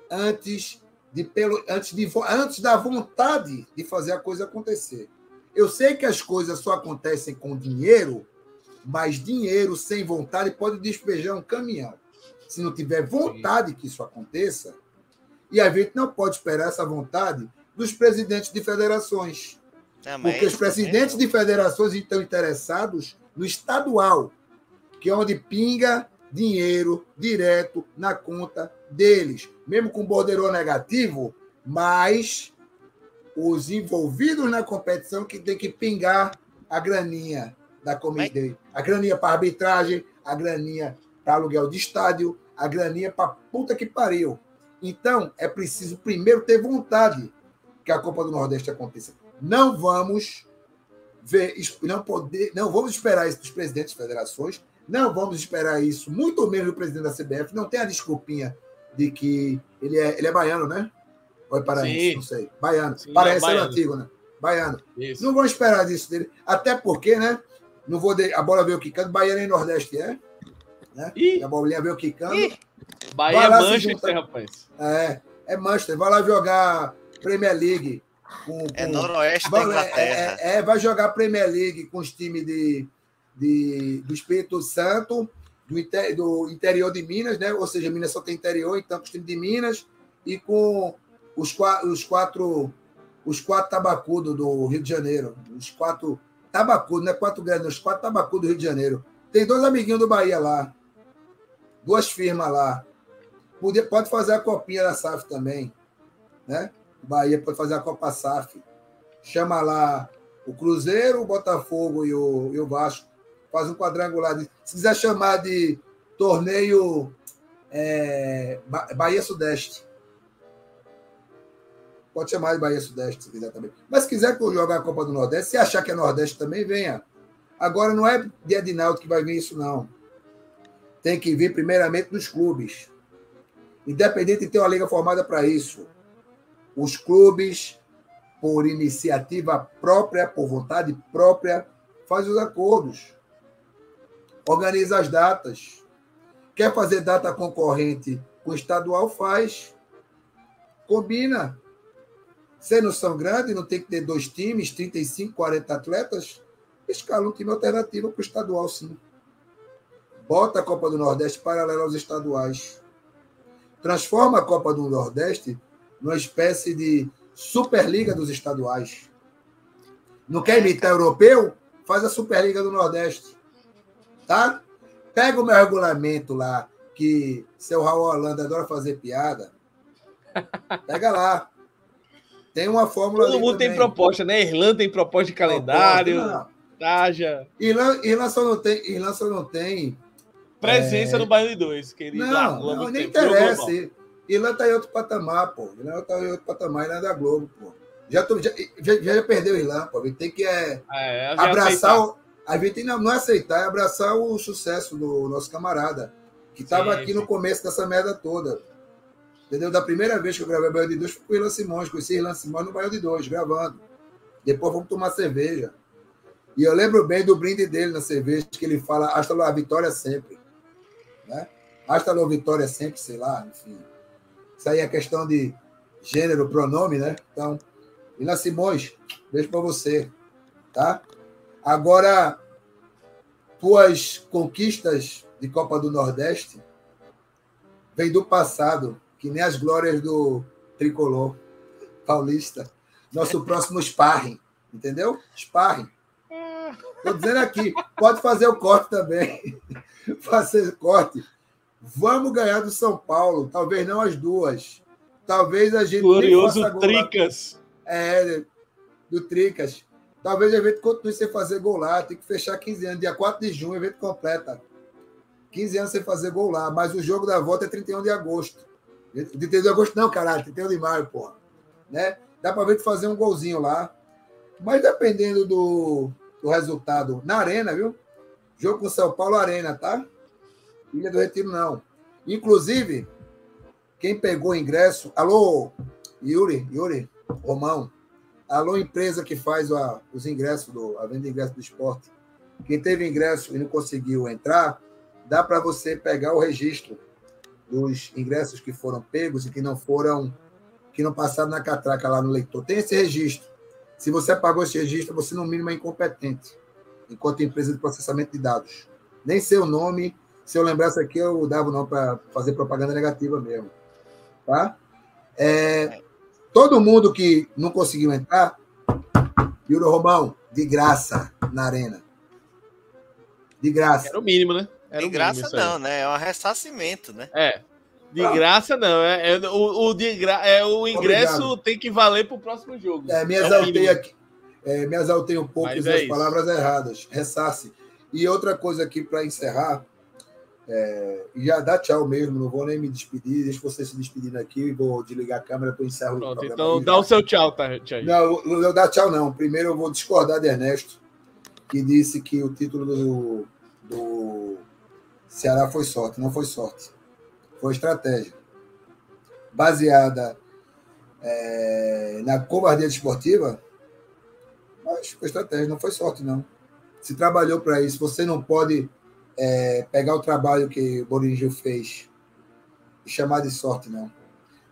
antes de pelo antes de antes da vontade de fazer a coisa acontecer. Eu sei que as coisas só acontecem com dinheiro, mas dinheiro sem vontade pode despejar um caminhão. Se não tiver vontade que isso aconteça, e a gente não pode esperar essa vontade dos presidentes de federações. Também, porque os presidentes de federações estão interessados no estadual, que é onde pinga dinheiro direto na conta deles, mesmo com borderô negativo, mas os envolvidos na competição que tem que pingar a graninha da comida, a graninha para arbitragem, a graninha para aluguel de estádio, a graninha para puta que pariu. Então, é preciso primeiro ter vontade que a Copa do Nordeste aconteça. Não vamos ver, não poder, não vamos esperar isso dos presidentes de federações, não vamos esperar isso, muito menos do presidente da CBF. Não tem a desculpinha de que ele é, ele é baiano, né? Ou é paraense, não sei. Baiano. Sim, Parece é ser antigo, né? Baiano. Isso. Não vamos esperar disso dele. Até porque, né? Não vou de... A bola veio quicando. Baiano em Nordeste é. Né? Ih, a bolinha veio quicando. Ih, Bahia é Manchester, rapaz. É, é Manchester. Vai lá jogar Premier League. Com, com... É Noroeste vai, da Inglaterra. É, é, é, vai jogar Premier League com os times de, de, do Espírito Santo, do, inter, do interior de Minas, né? Ou seja, Minas só tem interior, então com os times de Minas e com os, os quatro os quatro tabacudos do Rio de Janeiro. Os quatro tabacudos, não é quatro grandes, os quatro tabacudos do Rio de Janeiro. Tem dois amiguinhos do Bahia lá. Duas firmas lá. Pode, fazer a copinha da SAF também. Né? Bahia pode fazer a Copa SAF. Chama lá o Cruzeiro, o Botafogo e o, e o Vasco. Faz um quadrangular. Se quiser chamar de torneio é, Bahia Sudeste. Pode chamar de Bahia Sudeste, se quiser também. Mas se quiser jogar a Copa do Nordeste, se achar que é Nordeste também, venha. Agora não é de Náutico que vai vir isso, não. Tem que vir primeiramente dos clubes. Independente de ter uma liga formada para isso. Os clubes, por iniciativa própria, por vontade própria, faz os acordos. Organiza as datas. Quer fazer data concorrente com o estadual? Faz. Combina. Se não são grandes, não tem que ter dois times, 35, 40 atletas, escala um time alternativo para o estadual, sim. Bota a Copa do Nordeste paralela aos estaduais. Transforma a Copa do Nordeste numa espécie de Superliga dos estaduais. Não quer imitar europeu? Faz a Superliga do Nordeste. Tá? Pega o meu regulamento lá, que seu Raul Holanda adora fazer piada. Pega lá. Tem uma fórmula. Todo mundo também. tem proposta, né? Irlanda tem proposta de calendário. Taja. Irlanda, Irlanda, só não tem. Irlanda só não tem. Presença é... no Baile 2, querido. Não, não nem interessa. Irlanda tá em outro patamar, pô. Irlanda tá em outro patamar, Irlanda é da Globo, pô. Já, tô, já, já, já perdeu Irlanda, pô. Tem que é, é, abraçar. O, a gente tem, não, é aceitar, é abraçar o sucesso do nosso camarada, que estava aqui sim. no começo dessa merda toda. Entendeu? Da primeira vez que eu gravei Baião de Dois, foi com o Irlan Simões. Conheci Irlan Simões no Baião de Dois, gravando. Depois vamos tomar cerveja. E eu lembro bem do brinde dele na cerveja, que ele fala hasta a vitória sempre. Né? Hasta a vitória sempre, sei lá, enfim. Isso aí é questão de gênero, pronome, né? Então, Irlan Simões, beijo para você. Tá? Agora, tuas conquistas de Copa do Nordeste vem do passado que nem as glórias do tricolor paulista. Nosso próximo sparring, entendeu? Sparring. Estou dizendo aqui, pode fazer o corte também. fazer corte. Vamos ganhar do São Paulo, talvez não as duas. Talvez a gente. Glorioso Tricas. É, do Tricas. Talvez o evento continue sem fazer gol lá. Tem que fechar 15 anos. Dia 4 de junho, o evento completa. 15 anos sem fazer gol lá. Mas o jogo da volta é 31 de agosto. 31 de agosto não, caralho. 31 de maio, porra. Né? Dá pra ver fazer um golzinho lá. Mas dependendo do, do resultado na Arena, viu? Jogo com São Paulo Arena, tá? Ilha do Retiro, não. Inclusive, quem pegou ingresso. Alô, Yuri, Yuri, Romão. Alô, empresa que faz a, os ingressos, do, a venda de ingresso do esporte. Quem teve ingresso e não conseguiu entrar, dá para você pegar o registro dos ingressos que foram pegos e que não foram, que não passaram na catraca lá no leitor. Tem esse registro. Se você pagou esse registro, você no mínimo é incompetente, enquanto empresa de processamento de dados. Nem seu nome, se eu lembrasse aqui, eu dava o nome para fazer propaganda negativa mesmo. Tá? É, todo mundo que não conseguiu entrar, Yuri Romão, de graça na arena. De graça. Era o mínimo, né? Era de o graça não, né? É um ressarcimento, né? É. De Tá. graça não. É, é o, o de gra... é, o ingresso Obrigado. tem que valer pro próximo jogo. É, me É o exaltei mínimo. aqui. É, me exaltei um pouco Mas e é as isso. palavras erradas. Ressasse. E outra coisa aqui para encerrar. É, e já dá tchau mesmo, não vou nem me despedir. Deixa você se despedindo aqui. Vou desligar a câmera para encerrar o Pronto, programa. então dá o seu tchau, tá, Thiago? Não, não vou dar tchau, não. Primeiro eu vou discordar de Ernesto, que disse que o título do, do Ceará foi sorte. Não foi sorte. Foi estratégia. Baseada é, na covardia desportiva, mas foi estratégia, não foi sorte, não. Se trabalhou para isso, você não pode é, pegar o trabalho que o Borinho fez e chamar de sorte, não.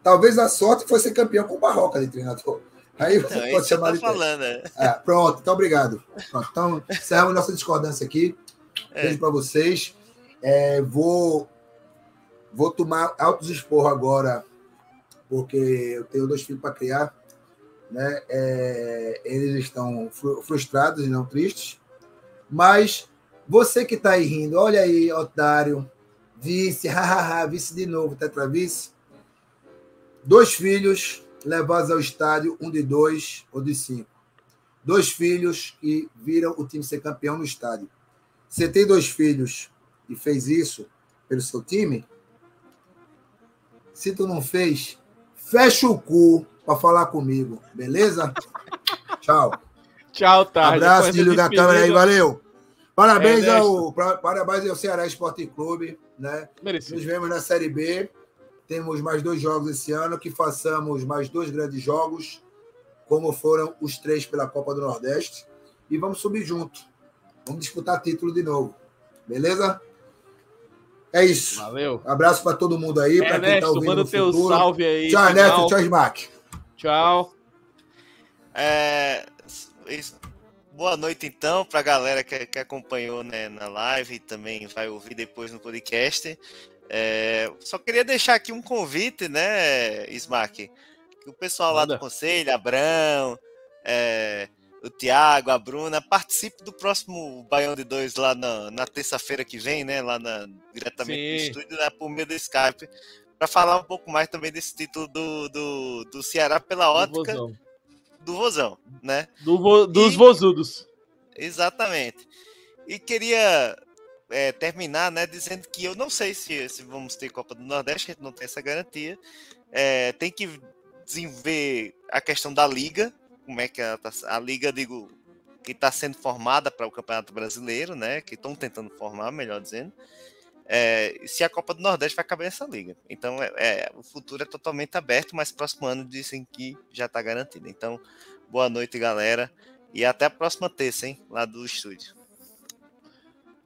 Talvez a sorte foi ser campeão com o Barroca de treinador. Aí você Então, é pode chamar tô de falando, né? é, pronto, então obrigado. Pronto, então, encerramos nossa discordância aqui. É. Beijo para vocês. É, vou, vou tomar altos esporro agora, porque eu tenho dois filhos para criar. Né? É, eles estão fru- frustrados e não tristes. Mas você que está aí rindo, olha aí, otário, vice, hahaha, vice de novo, tetravice. Dois filhos levados ao estádio, um de dois ou de cinco. Dois filhos que viram o time ser campeão no estádio. Você tem dois filhos e fez isso pelo seu time? Se tu não fez, fecha o cu para falar comigo, beleza? Tchau. Tchau, tá. Abraço, desliga a despedida, câmera aí, valeu. Parabéns Ernesto. ao, pra- parabéns ao Ceará Esporte Clube, né? Merecido. Nos vemos na Série B. Temos mais dois jogos esse ano, que façamos mais dois grandes jogos, como foram os três pela Copa do Nordeste. E vamos subir junto. Vamos disputar título de novo. Beleza? É isso. Valeu. Abraço para todo mundo aí, para quem está Ernesto, ouvindo manda no o teu futuro. salve aí. Tchau. Ernesto. Tchau, Smack. Tchau. É, isso- boa noite, então, para a galera que, que acompanhou né, na live e também vai ouvir depois no podcast. É, só queria deixar aqui um convite, né, Smack? Que o pessoal lá Manda. do Conselho, Abrão, é, o Tiago, a Bruna, participe do próximo Baião de Dois lá na, na terça-feira que vem, né? Lá na- diretamente Sim. no estúdio, né, por meio do Skype, para falar um pouco mais também desse título do, do, do Ceará pela ótica. Do Vozão, né? Do vo- dos E- vozudos. Exatamente. E queria é, terminar, né, dizendo que eu não sei se, se vamos ter Copa do Nordeste, a gente não tem essa garantia. É, tem que desenvolver a questão da liga, como é que ela tá, a liga, digo, que está sendo formada para o Campeonato Brasileiro, né, que estão tentando formar, melhor dizendo. É, se a Copa do Nordeste vai caber nessa liga. Então, é, é, o futuro é totalmente aberto, mas próximo ano dizem que já está garantido. Então, boa noite, galera. E até a próxima terça, hein? Lá do estúdio.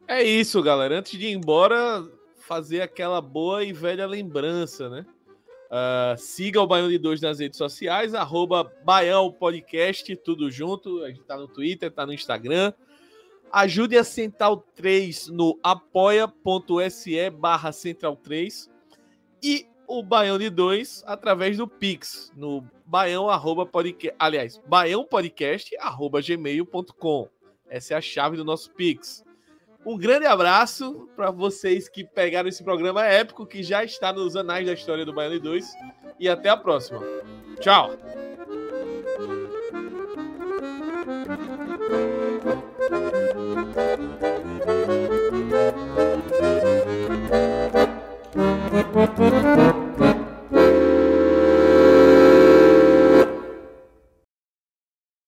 É isso, galera. Antes de ir embora, fazer aquela boa e velha lembrança, né? Ah, siga o Baião de Dois nas redes sociais, arroba Baião Podcast, tudo junto. A gente tá no Twitter, tá no Instagram. Ajude a Central 3 no apoia.se barra Central 3 e o Baião de 2 através do Pix, no baião arroba podcast, aliás, baiãopodcast arroba gmail.com. Essa é a chave do nosso Pix. Um grande abraço para vocês que pegaram esse programa épico que já está nos anais da história do Baiano 2 e até a próxima. Tchau. Thank you.